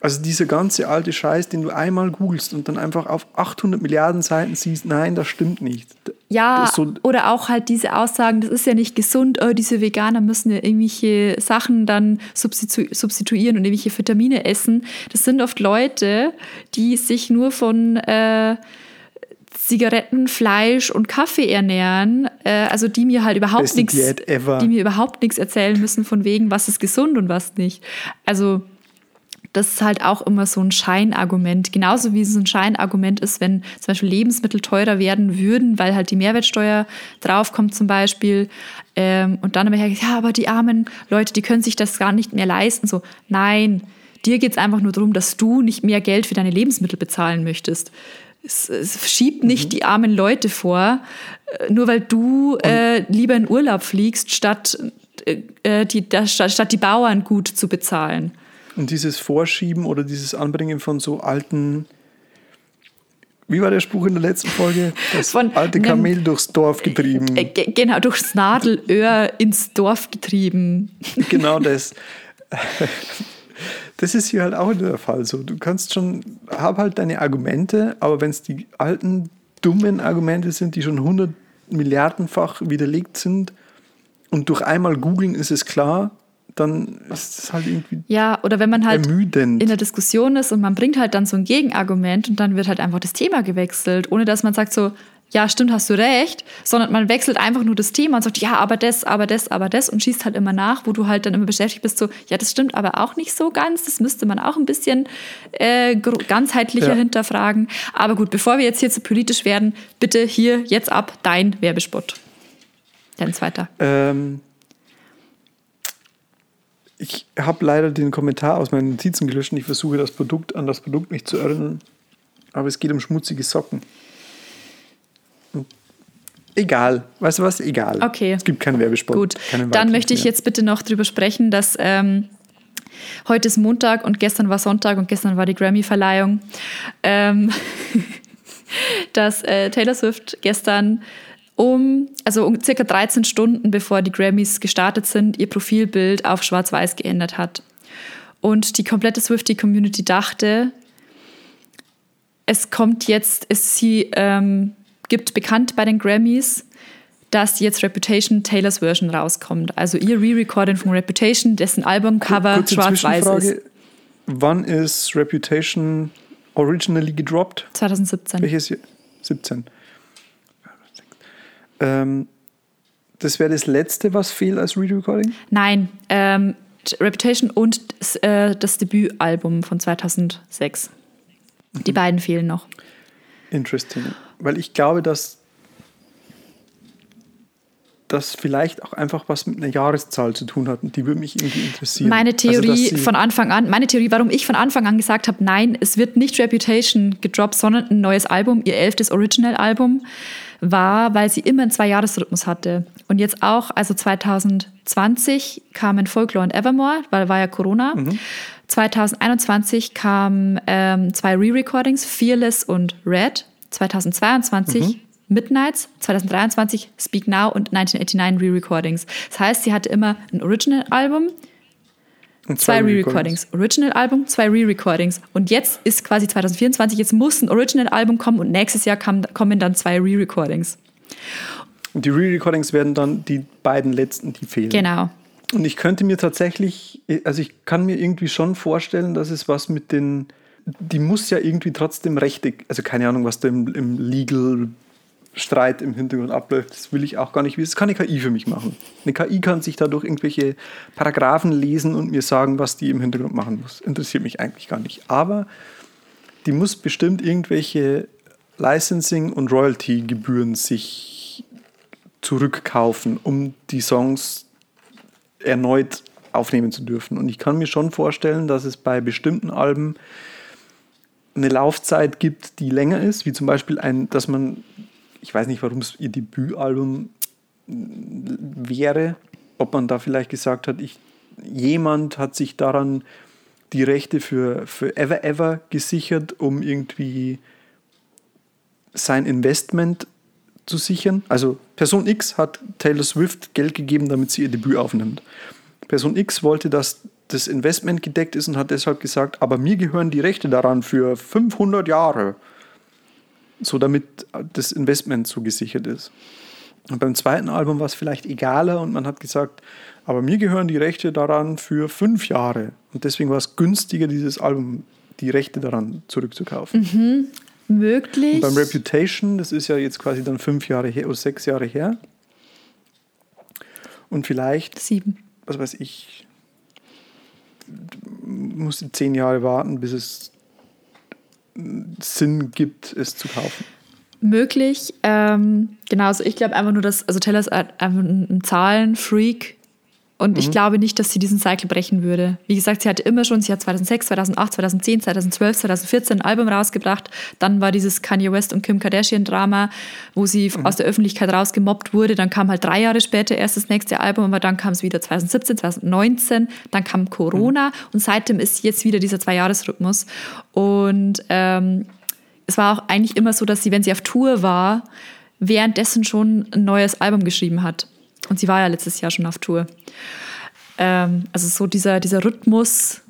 Also dieser ganze alte Scheiß, den du einmal googelst und dann einfach auf 800 Milliarden Seiten siehst, nein, das stimmt nicht. Ja, so oder auch halt diese Aussagen, das ist ja nicht gesund, oh, diese Veganer müssen ja irgendwelche Sachen dann substitu substituieren und irgendwelche Vitamine essen. Das sind oft Leute, die sich nur von äh, Zigaretten, Fleisch und Kaffee ernähren, äh, also die mir halt überhaupt nichts, die mir überhaupt nichts erzählen müssen von wegen, was ist gesund und was nicht. Also das ist halt auch immer so ein Scheinargument. Genauso wie es ein Scheinargument ist, wenn zum Beispiel Lebensmittel teurer werden würden, weil halt die Mehrwertsteuer draufkommt zum Beispiel. Ähm, und dann aber ja, aber die armen Leute, die können sich das gar nicht mehr leisten. So, nein, dir geht es einfach nur darum, dass du nicht mehr Geld für deine Lebensmittel bezahlen möchtest. Es, es schiebt nicht mhm. die armen Leute vor, äh, nur weil du äh, lieber in Urlaub fliegst, statt, äh, äh die, statt, statt die Bauern gut zu bezahlen. Und dieses Vorschieben oder dieses Anbringen von so alten, wie war der Spruch in der letzten Folge? Das von alte Kamel einem, durchs Dorf getrieben. Äh, genau, durchs Nadelöhr ins Dorf getrieben. Genau das. Das ist hier halt auch der Fall so. Du kannst schon, hab halt deine Argumente, aber wenn es die alten, dummen Argumente sind, die schon 100 Milliardenfach widerlegt sind und durch einmal googeln ist es klar, dann ist es halt irgendwie. Ja, oder wenn man halt ermüdend. in der Diskussion ist und man bringt halt dann so ein Gegenargument und dann wird halt einfach das Thema gewechselt, ohne dass man sagt so, ja, stimmt, hast du recht, sondern man wechselt einfach nur das Thema und sagt, ja, aber das, aber das, aber das und schießt halt immer nach, wo du halt dann immer beschäftigt bist, so, ja, das stimmt aber auch nicht so ganz, das müsste man auch ein bisschen äh, ganzheitlicher ja. hinterfragen. Aber gut, bevor wir jetzt hier zu politisch werden, bitte hier jetzt ab dein Werbespot. Dein zweiter. Ähm, ich habe leider den Kommentar aus meinen Notizen gelöscht. Ich versuche das Produkt an das Produkt nicht zu erinnern. Aber es geht um schmutzige Socken. Egal. Weißt du was? Egal. Okay. Es gibt keinen Werbespot. Gut. Dann möchte ich mehr. jetzt bitte noch darüber sprechen, dass ähm, heute ist Montag und gestern war Sonntag und gestern war die Grammy-Verleihung. Ähm, dass äh, Taylor Swift gestern um, also um circa 13 Stunden bevor die Grammys gestartet sind, ihr Profilbild auf schwarz-weiß geändert hat. Und die komplette Swiftie-Community dachte, es kommt jetzt, es, sie ähm, gibt bekannt bei den Grammys, dass jetzt Reputation Taylors Version rauskommt. Also ihr Re-Recording von Reputation, dessen Albumcover schwarz-weiß ist. Wann ist Reputation originally gedroppt? 2017. Welches Jahr? 17. Ähm, das wäre das letzte, was fehlt als Re-Recording? Nein, ähm, Reputation und äh, das Debütalbum von 2006. Mhm. Die beiden fehlen noch. Interesting. Weil ich glaube, dass das vielleicht auch einfach was mit einer Jahreszahl zu tun hat und die würde mich irgendwie interessieren. Meine also, Theorie also, von Anfang an, meine Theorie, warum ich von Anfang an gesagt habe, nein, es wird nicht Reputation gedroppt, sondern ein neues Album, ihr elftes Original-Album war, weil sie immer einen Zwei-Jahres-Rhythmus hatte. Und jetzt auch, also 2020 kamen Folklore und Evermore, weil war ja Corona. Mhm. 2021 kamen ähm, zwei Re-Recordings, Fearless und Red. 2022 mhm. Midnights, 2023 Speak Now und 1989 Re-Recordings. Das heißt, sie hatte immer ein Original-Album, und zwei, Re-Recordings. Original-Album, zwei Re-Recordings. Und jetzt ist quasi 2024, jetzt muss ein Original-Album kommen und nächstes Jahr kam, kommen dann zwei Re-Recordings. Und die Re-Recordings werden dann die beiden letzten, die fehlen. Genau. Und ich könnte mir tatsächlich, also ich kann mir irgendwie schon vorstellen, dass es was mit den, die muss ja irgendwie trotzdem Rechte, also keine Ahnung, was da im, im Legal Streit im Hintergrund abläuft, das will ich auch gar nicht wissen. Das kann eine KI für mich machen. Eine KI kann sich dadurch irgendwelche Paragraphen lesen und mir sagen, was die im Hintergrund machen muss. Interessiert mich eigentlich gar nicht. Aber die muss bestimmt irgendwelche Licensing- und Royalty-Gebühren sich zurückkaufen, um die Songs erneut aufnehmen zu dürfen. Und ich kann mir schon vorstellen, dass es bei bestimmten Alben eine Laufzeit gibt, die länger ist, wie zum Beispiel ein, dass man ich weiß nicht, warum es ihr Debütalbum wäre, ob man da vielleicht gesagt hat, ich, jemand hat sich daran die Rechte für, für Ever Ever gesichert, um irgendwie sein Investment zu sichern. Also Person X hat Taylor Swift Geld gegeben, damit sie ihr Debüt aufnimmt. Person X wollte, dass das Investment gedeckt ist und hat deshalb gesagt, aber mir gehören die Rechte daran für 500 Jahre. So damit das Investment so gesichert ist. Und beim zweiten Album war es vielleicht egaler und man hat gesagt, aber mir gehören die Rechte daran für fünf Jahre. Und deswegen war es günstiger, dieses Album, die Rechte daran zurückzukaufen. Mhm. Möglich. Und beim Reputation, das ist ja jetzt quasi dann fünf Jahre her oder sechs Jahre her. Und vielleicht, Sieben. was weiß ich, musste zehn Jahre warten, bis es Sinn gibt, es zu kaufen. Möglich. Ähm, genau, also ich glaube einfach nur, dass, also Taylor ist einfach ein, ein Zahlenfreak und ich glaube nicht, dass sie diesen Cycle brechen würde. Wie gesagt, sie hatte immer schon, sie hat 2006, 2008, 2010, 2012, 2014 ein Album rausgebracht. Dann war dieses Kanye West und Kim Kardashian Drama, wo sie aus der Öffentlichkeit rausgemobbt wurde. Dann kam halt drei Jahre später erst das nächste Album, aber dann kam es wieder 2017, 2019, dann kam Corona und seitdem ist jetzt wieder dieser Zwei-Jahres-Rhythmus. Und ähm, es war auch eigentlich immer so, dass sie, wenn sie auf Tour war, währenddessen schon ein neues Album geschrieben hat. Und sie war ja letztes Jahr schon auf Tour. Ähm, also so dieser, dieser Rhythmus.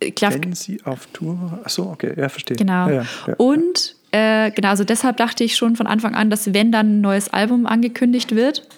Ich glaub, Wenn sie auf Tour war. Achso, okay, ja, verstehe. Genau. Ja, ja, ja. Und äh, genau, also deshalb dachte ich schon von Anfang an, dass wenn dann ein neues Album angekündigt wird.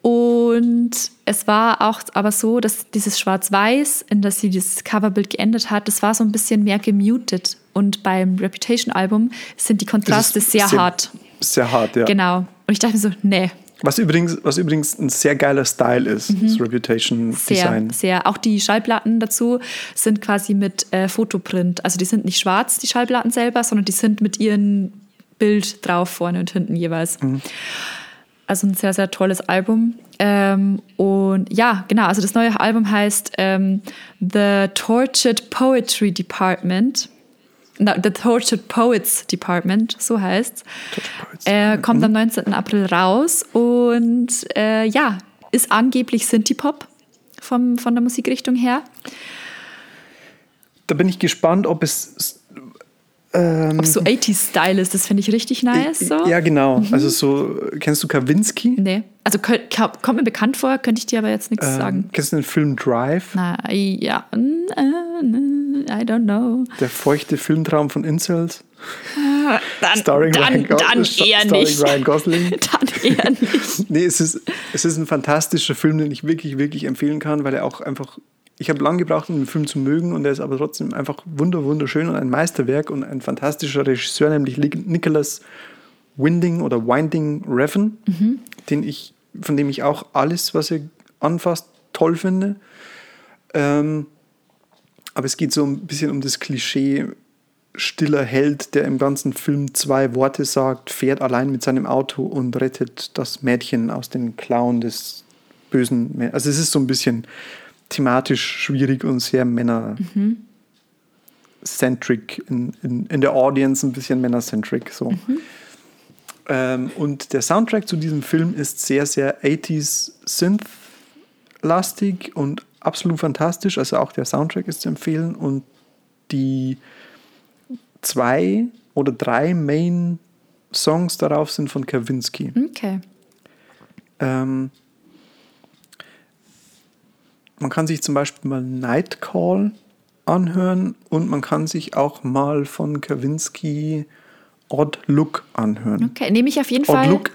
Und es war auch aber so, dass dieses Schwarz-Weiß, in das sie dieses Coverbild geändert hat, das war so ein bisschen mehr gemutet. Und beim Reputation-Album sind die Kontraste sehr, sehr- hart. Sehr hart, ja. Genau. Und ich dachte mir so, nee, Was übrigens, was übrigens ein sehr geiler Style ist, das Reputation Mhm. sehr, Design. sehr. Auch die Schallplatten dazu sind quasi mit äh, Fotoprint. Also die sind nicht schwarz, die Schallplatten selber, sondern die sind mit ihrem Bild drauf vorne und hinten jeweils. Also ein sehr, sehr tolles Album. Ähm, und ja, genau, also das neue Album heißt ähm, The Tortured Poetry Department. The Tortured Poets Department, so heißt's. Poets. Äh, kommt am 19. April raus und äh, ja, ist angeblich Synthie-Pop vom, von der Musikrichtung her. Da bin ich gespannt, ob es. Ähm, Ob so 80s-Style ist, das finde ich richtig nice. So. Ja, genau. Mhm. Also so, kennst du Kawinski? Nee, also kommt mir bekannt vor, könnte ich dir aber jetzt nichts Ähm, sagen. kennst du den Film Drive? Na, ja, äh, I don't know. Der feuchte Filmtraum von Incels? Dann, Starring dann, Ryan dann eher starring nicht. Ryan Gosling. dann eher nicht. Nee, es ist, es ist ein fantastischer Film, den ich wirklich, wirklich empfehlen kann, weil er auch einfach. Ich habe lange gebraucht, um den Film zu mögen und er ist aber trotzdem einfach wunder, wunderschön und ein Meisterwerk und ein fantastischer Regisseur, nämlich Nicholas Winding oder Winding Refn, den ich, von dem ich auch alles, was er anfasst, toll finde. Ähm, aber es geht so ein bisschen um das Klischee stiller Held, der im ganzen Film zwei Worte sagt, fährt allein mit seinem Auto und rettet das Mädchen aus den Klauen des bösen Mä Also es ist so ein bisschen thematisch schwierig und sehr Männer centric in, in, in der Audience, ein bisschen Männer-centric. So. Ähm, und der Soundtrack zu diesem Film ist sehr, sehr 80s Synth-lastig und absolut fantastisch. Also auch der Soundtrack ist zu empfehlen. Und die zwei oder drei Main-Songs darauf sind von Kavinsky. Okay. Ähm, man kann sich zum Beispiel mal Night Call anhören und man kann sich auch mal von Kavinsky Odd Look anhören. Okay, nehme ich auf jeden Odd Fall. Look,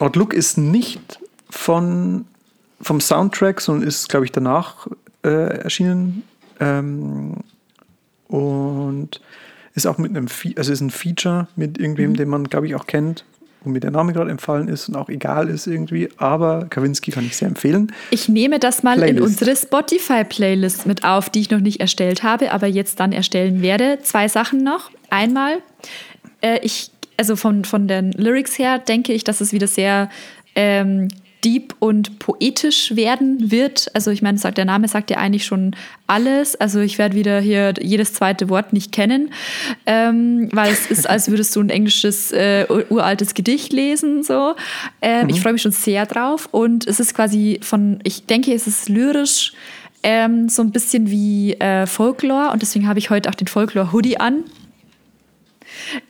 Odd Look ist nicht von, vom Soundtrack, sondern ist, glaube ich, danach äh, erschienen. Ähm, und ist auch mit einem, Fe also ist ein Feature mit irgendwem, Mhm. den man, glaube ich, auch kennt, wo mir der Name gerade empfallen ist und auch egal ist irgendwie. Aber Kavinsky kann ich sehr empfehlen. Ich nehme das mal in Playlist. unsere Spotify-Playlist mit auf, die ich noch nicht erstellt habe, aber jetzt dann erstellen werde. Zwei Sachen noch. Einmal, äh, ich, also von, von den Lyrics her denke ich, dass es wieder sehr ähm, deep und poetisch werden wird. Also ich meine, sagt- der Name sagt ja eigentlich schon alles. Also ich werde wieder hier jedes zweite Wort nicht kennen, ähm, weil es ist, als würdest du ein englisches äh, ur- uraltes Gedicht lesen. So. Ähm, Ich freue mich schon sehr drauf und es ist quasi von, ich denke, es ist lyrisch. Ähm, so ein bisschen wie äh, Folklore und deswegen habe ich heute auch den Folklore-Hoodie an.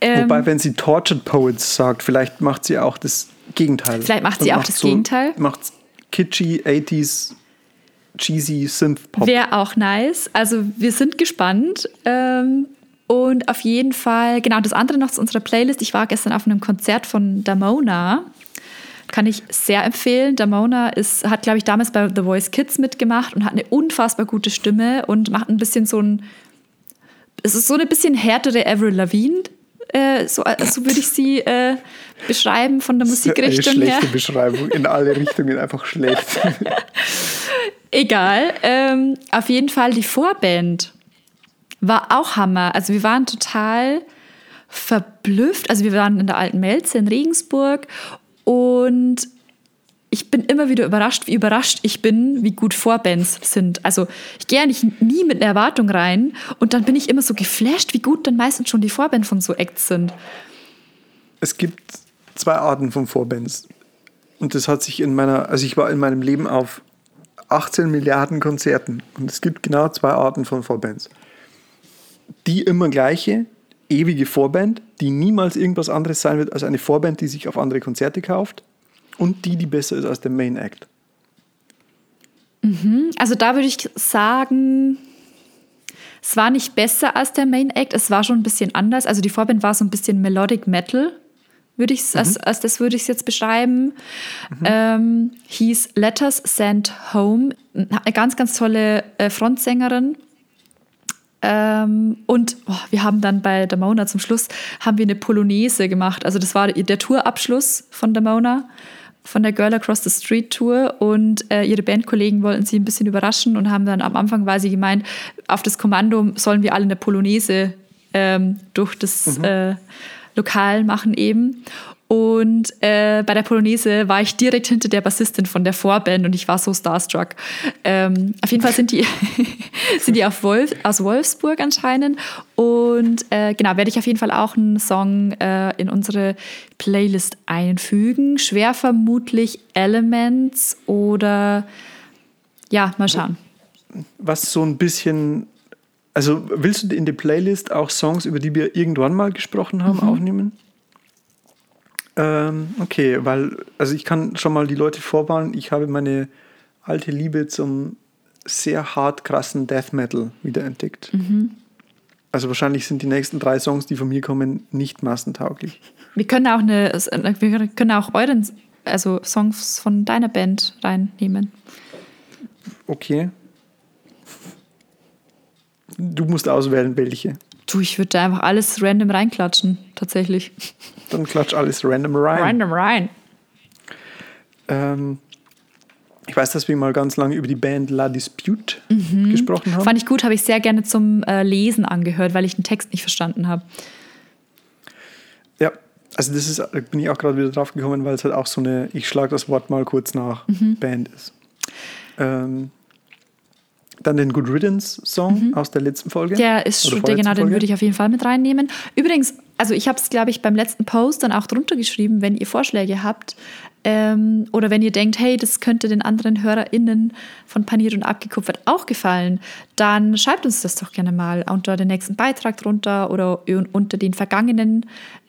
Ähm, Wobei, wenn sie Tortured Poets sagt, vielleicht macht sie auch das Gegenteil. Vielleicht macht sie auch das Gegenteil. Macht kitschy 80s cheesy Synth-Pop. Wäre auch nice. Also wir sind gespannt. Ähm, und auf jeden Fall, genau, das andere noch zu unserer Playlist. Ich war gestern auf einem Konzert von Damona. Kann ich sehr empfehlen. Damona ist, hat, glaube ich, damals bei The Voice Kids mitgemacht und hat eine unfassbar gute Stimme und macht ein bisschen so ein. Es ist so eine bisschen härtere Avril Lavigne. Äh, so, so würde ich sie äh, beschreiben von der Musikrichtung eine her. schlechte Beschreibung. In alle Richtungen einfach schlecht. Egal. Ähm, auf jeden Fall die Vorband war auch Hammer. Also wir waren total verblüfft. Also wir waren in der alten Melze in Regensburg und ich bin immer wieder überrascht, wie überrascht ich bin, wie gut Vorbands sind. Also ich gehe eigentlich nie mit einer Erwartung rein und dann bin ich immer so geflasht, wie gut dann meistens schon die Vorbands von so Acts sind. Es gibt zwei Arten von Vorbands. Und das hat sich in meiner, also ich war in meinem Leben auf 18 Milliarden Konzerten und es gibt genau zwei Arten von Vorbands. Die immer gleiche, ewige Vorband, die niemals irgendwas anderes sein wird als eine Vorband, die sich auf andere Konzerte kauft und die, die besser ist als der Main Act. Also da würde ich sagen, es war nicht besser als der Main Act, es war schon ein bisschen anders. Also die Vorband war so ein bisschen Melodic Metal, würde ich als, als das würde ich es jetzt beschreiben. Ähm, hieß Letters Sent Home, eine ganz, ganz tolle äh, Frontsängerin. Ähm, und oh, wir haben dann bei Damona zum Schluss haben wir eine Polonaise gemacht. Also das war der Tourabschluss von Damona, von der Girl Across the Street Tour. Und äh, ihre Bandkollegen wollten sie ein bisschen überraschen und haben dann am Anfang war sie gemeint, auf das Kommando sollen wir alle eine Polonaise ähm, durch das äh, Lokal machen eben. Und äh, bei der Polonaise war ich direkt hinter der Bassistin von der Vorband und ich war so starstruck. Ähm, auf jeden Fall sind die, sind die Wolf, aus Wolfsburg anscheinend. Und äh, genau, werde ich auf jeden Fall auch einen Song äh, in unsere Playlist einfügen. Schwer vermutlich Elements oder ja, mal schauen. Was so ein bisschen, also willst du in die Playlist auch Songs, über die wir irgendwann mal gesprochen haben, aufnehmen? Ähm, okay, weil, also ich kann schon mal die Leute vorwarnen, ich habe meine alte Liebe zum sehr hart krassen Death Metal wiederentdeckt. Also wahrscheinlich sind die nächsten drei Songs, die von mir kommen, nicht massentauglich. Wir können auch eine, wir können auch euren, also Songs von deiner Band reinnehmen. Okay. Du musst auswählen, welche. Du, ich würde da einfach alles random reinklatschen, tatsächlich. Dann klatsch alles random rein. Random rein. Ähm, ich weiß, dass wir mal ganz lange über die Band La Dispute gesprochen haben. Fand ich gut, habe ich sehr gerne zum äh, Lesen angehört, weil ich den Text nicht verstanden habe. Ja, also das ist, bin ich auch gerade wieder drauf gekommen, weil es halt auch so eine, ich schlage das Wort mal kurz nach, Band ist. Ähm, dann den Good Riddance Song aus der letzten Folge. Der ist schon, der, genau, vorletzten den Folge. würde ich auf jeden Fall mit reinnehmen. Übrigens, also ich habe es, glaube ich, beim letzten Post dann auch drunter geschrieben, wenn ihr Vorschläge habt ähm, oder wenn ihr denkt, hey, das könnte den anderen HörerInnen von Paniert und Abgekupfert auch gefallen, dann schreibt uns das doch gerne mal unter den nächsten Beitrag drunter oder unter den vergangenen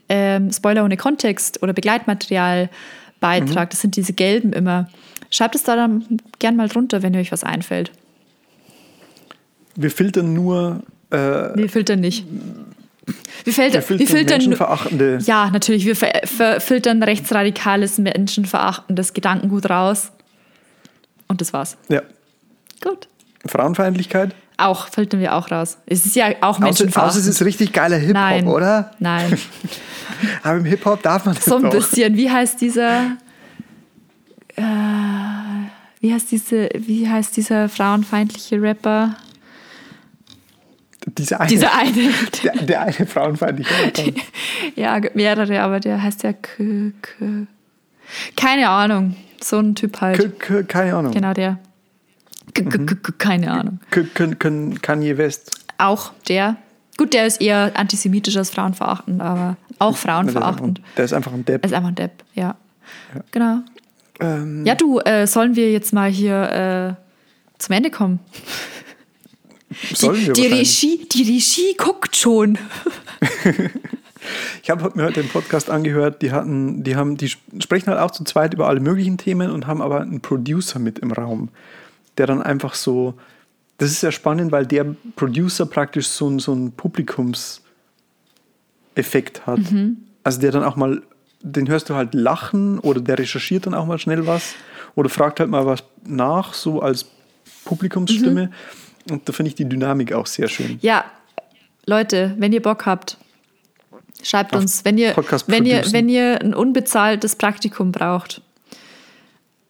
ähm, Spoiler ohne Kontext oder Begleitmaterial-Beitrag. Das sind diese gelben immer. Schreibt es da dann gern mal drunter, wenn euch was einfällt. Wir filtern nur äh, Wir filtern nicht. Wir, filter, wir filtern wir filtern menschenverachtende. Ja, natürlich. Wir filtern rechtsradikales, menschenverachtendes Gedankengut raus. Und das war's. Ja. Gut. Frauenfeindlichkeit. Auch filtern wir auch raus. Es ist ja auch Außer, außer es menschenverachtend. ist richtig geiler Hip-Hop, oder? Nein. Aber im Hip-Hop darf man das So ein doch. bisschen. Wie heißt dieser. Äh, wie heißt diese, wie heißt dieser frauenfeindliche Rapper? Diese eine, Dieser eine. der, der eine frauenfeindliche Rapper. Ja, mehrere, aber der heißt ja K, K. Keine Ahnung. So ein Typ halt. K- K- Keine Ahnung. Genau der. K -k Keine Ahnung. Kanye West. Auch der. Gut, der ist eher antisemitisch als frauenverachtend, aber auch Der frauenverachtend. der ist einfach ein Depp. Er ist einfach ein Depp, ja. Genau. Ähm, Ja, du, äh, sollen wir jetzt mal hier äh, zum Ende kommen? Sollen wir die. Regie, die Regie guckt schon. Ich habe mir heute den Podcast angehört, die hatten, die haben, die sprechen halt auch zu zweit über alle möglichen Themen und haben aber einen Producer mit im Raum, der dann einfach so, das ist ja spannend, weil der Producer praktisch so, ein- so einen Publikumseffekt hat. Also der dann auch mal, den hörst du halt lachen oder der recherchiert dann auch mal schnell was oder fragt halt mal was nach, so als Publikumsstimme. Und da finde ich die Dynamik auch sehr schön. Ja, Leute, wenn ihr Bock habt, schreibt Auf uns, wenn ihr, wenn ihr, wenn ihr ein unbezahltes Praktikum braucht,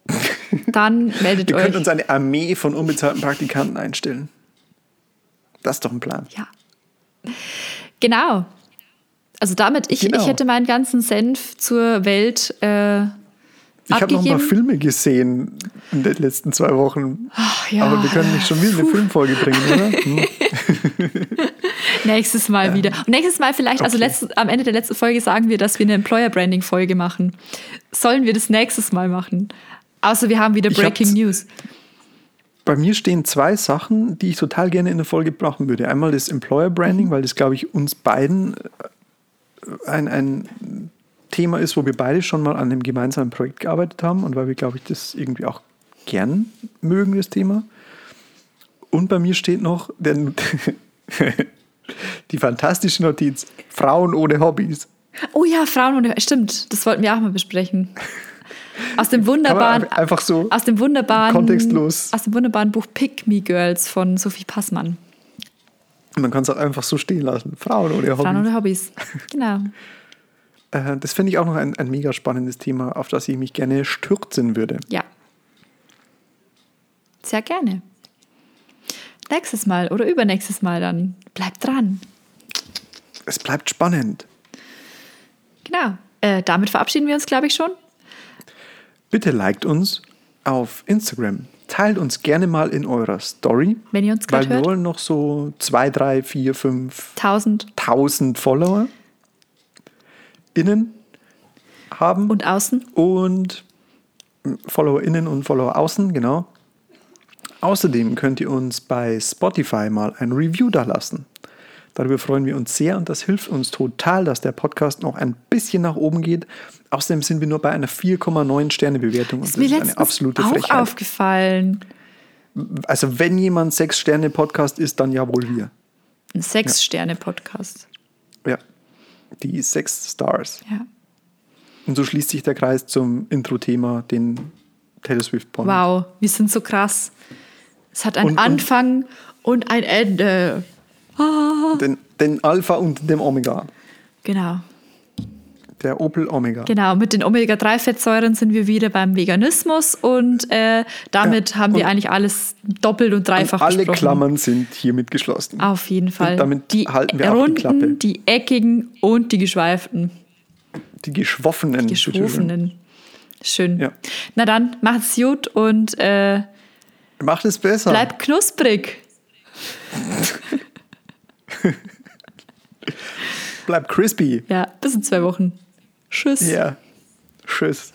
dann meldet Wir euch. können uns eine Armee von unbezahlten Praktikanten einstellen. Das ist doch ein Plan. Ja. Genau. Also damit, ich, Genau. ich hätte meinen ganzen Senf zur Welt äh, Ich habe noch ein paar. Filme gesehen in den letzten zwei Wochen. Ach, ja. Aber wir können nicht schon wieder eine Filmfolge bringen, oder? Hm. Nächstes Mal wieder. Und nächstes Mal vielleicht, also Okay. letztes, am Ende der letzten Folge sagen wir, dass wir eine Employer Branding Folge machen. Sollen wir das nächstes Mal machen? Außer wir haben wieder Breaking News. Bei mir stehen zwei Sachen, die ich total gerne in der Folge brauchen würde. Einmal das Employer Branding, weil das, glaube ich, uns beiden ein, ein Thema ist, wo wir beide schon mal an einem gemeinsamen Projekt gearbeitet haben und weil wir, glaube ich, das irgendwie auch gern mögen, das Thema. Und bei mir steht noch der, die fantastische Notiz: Frauen ohne Hobbys. Oh ja, Frauen und stimmt, das wollten wir auch mal besprechen. Aus dem wunderbaren, einfach so aus dem wunderbaren, kontextlos. aus dem wunderbaren Buch Pick Me Girls von Sophie Passmann. Man kann es auch einfach so stehen lassen. Frauen ohne Hobbys. Frauen ohne Hobbys. Genau. Äh, das finde ich auch noch ein, ein mega spannendes Thema, auf das ich mich gerne stürzen würde. Ja. Sehr gerne. Nächstes Mal oder übernächstes Mal dann. Bleibt dran. Es bleibt spannend. Genau. Äh, damit verabschieden wir uns, glaube ich, schon. Bitte liked uns auf Instagram. Teilt uns gerne mal in eurer Story, Wenn ihr uns weil gerade wir hört. wollen noch so zwei, drei, vier, fünf, 1000 tausend Follower innen haben und außen. und Follower innen und Follower außen, genau. Außerdem könnt ihr uns bei Spotify mal ein Review da lassen. Darüber freuen wir uns sehr und das hilft uns total, dass der Podcast noch ein bisschen nach oben geht. Außerdem sind wir nur bei einer 4,9 Sterne Bewertung und Ist das mir ist eine letztens absolute auch Frechheit. aufgefallen. Also wenn jemand 6 Sterne Podcast ist, dann ja wohl wir. Ein Sechs-Sterne-Podcast. Ja, die 6 Stars. Ja. Und so schließt sich der Kreis zum Intro-Thema, den Taylor Swift Bond. Wow, wir sind so krass. Es hat einen Und- und- Anfang und ein Ende. Den, den Alpha und dem Omega. Genau. Der Opel Omega. Genau, mit den Omega-3-Fettsäuren sind wir wieder beim Veganismus und äh, damit Ja, haben wir und- eigentlich alles doppelt und dreifach Und alle besprochen. Klammern sind hiermit geschlossen. Auf jeden Fall. damit die halten wir auch die runden, Klappe. die eckigen und die geschweiften, Die geschwoffenen. die geschwofenen. Schön. Ja. Na dann, macht's gut und äh, Macht es besser. bleibt knusprig. Bleibt crispy. Ja, bis in zwei Wochen. Tschüss. Ja. Tschüss.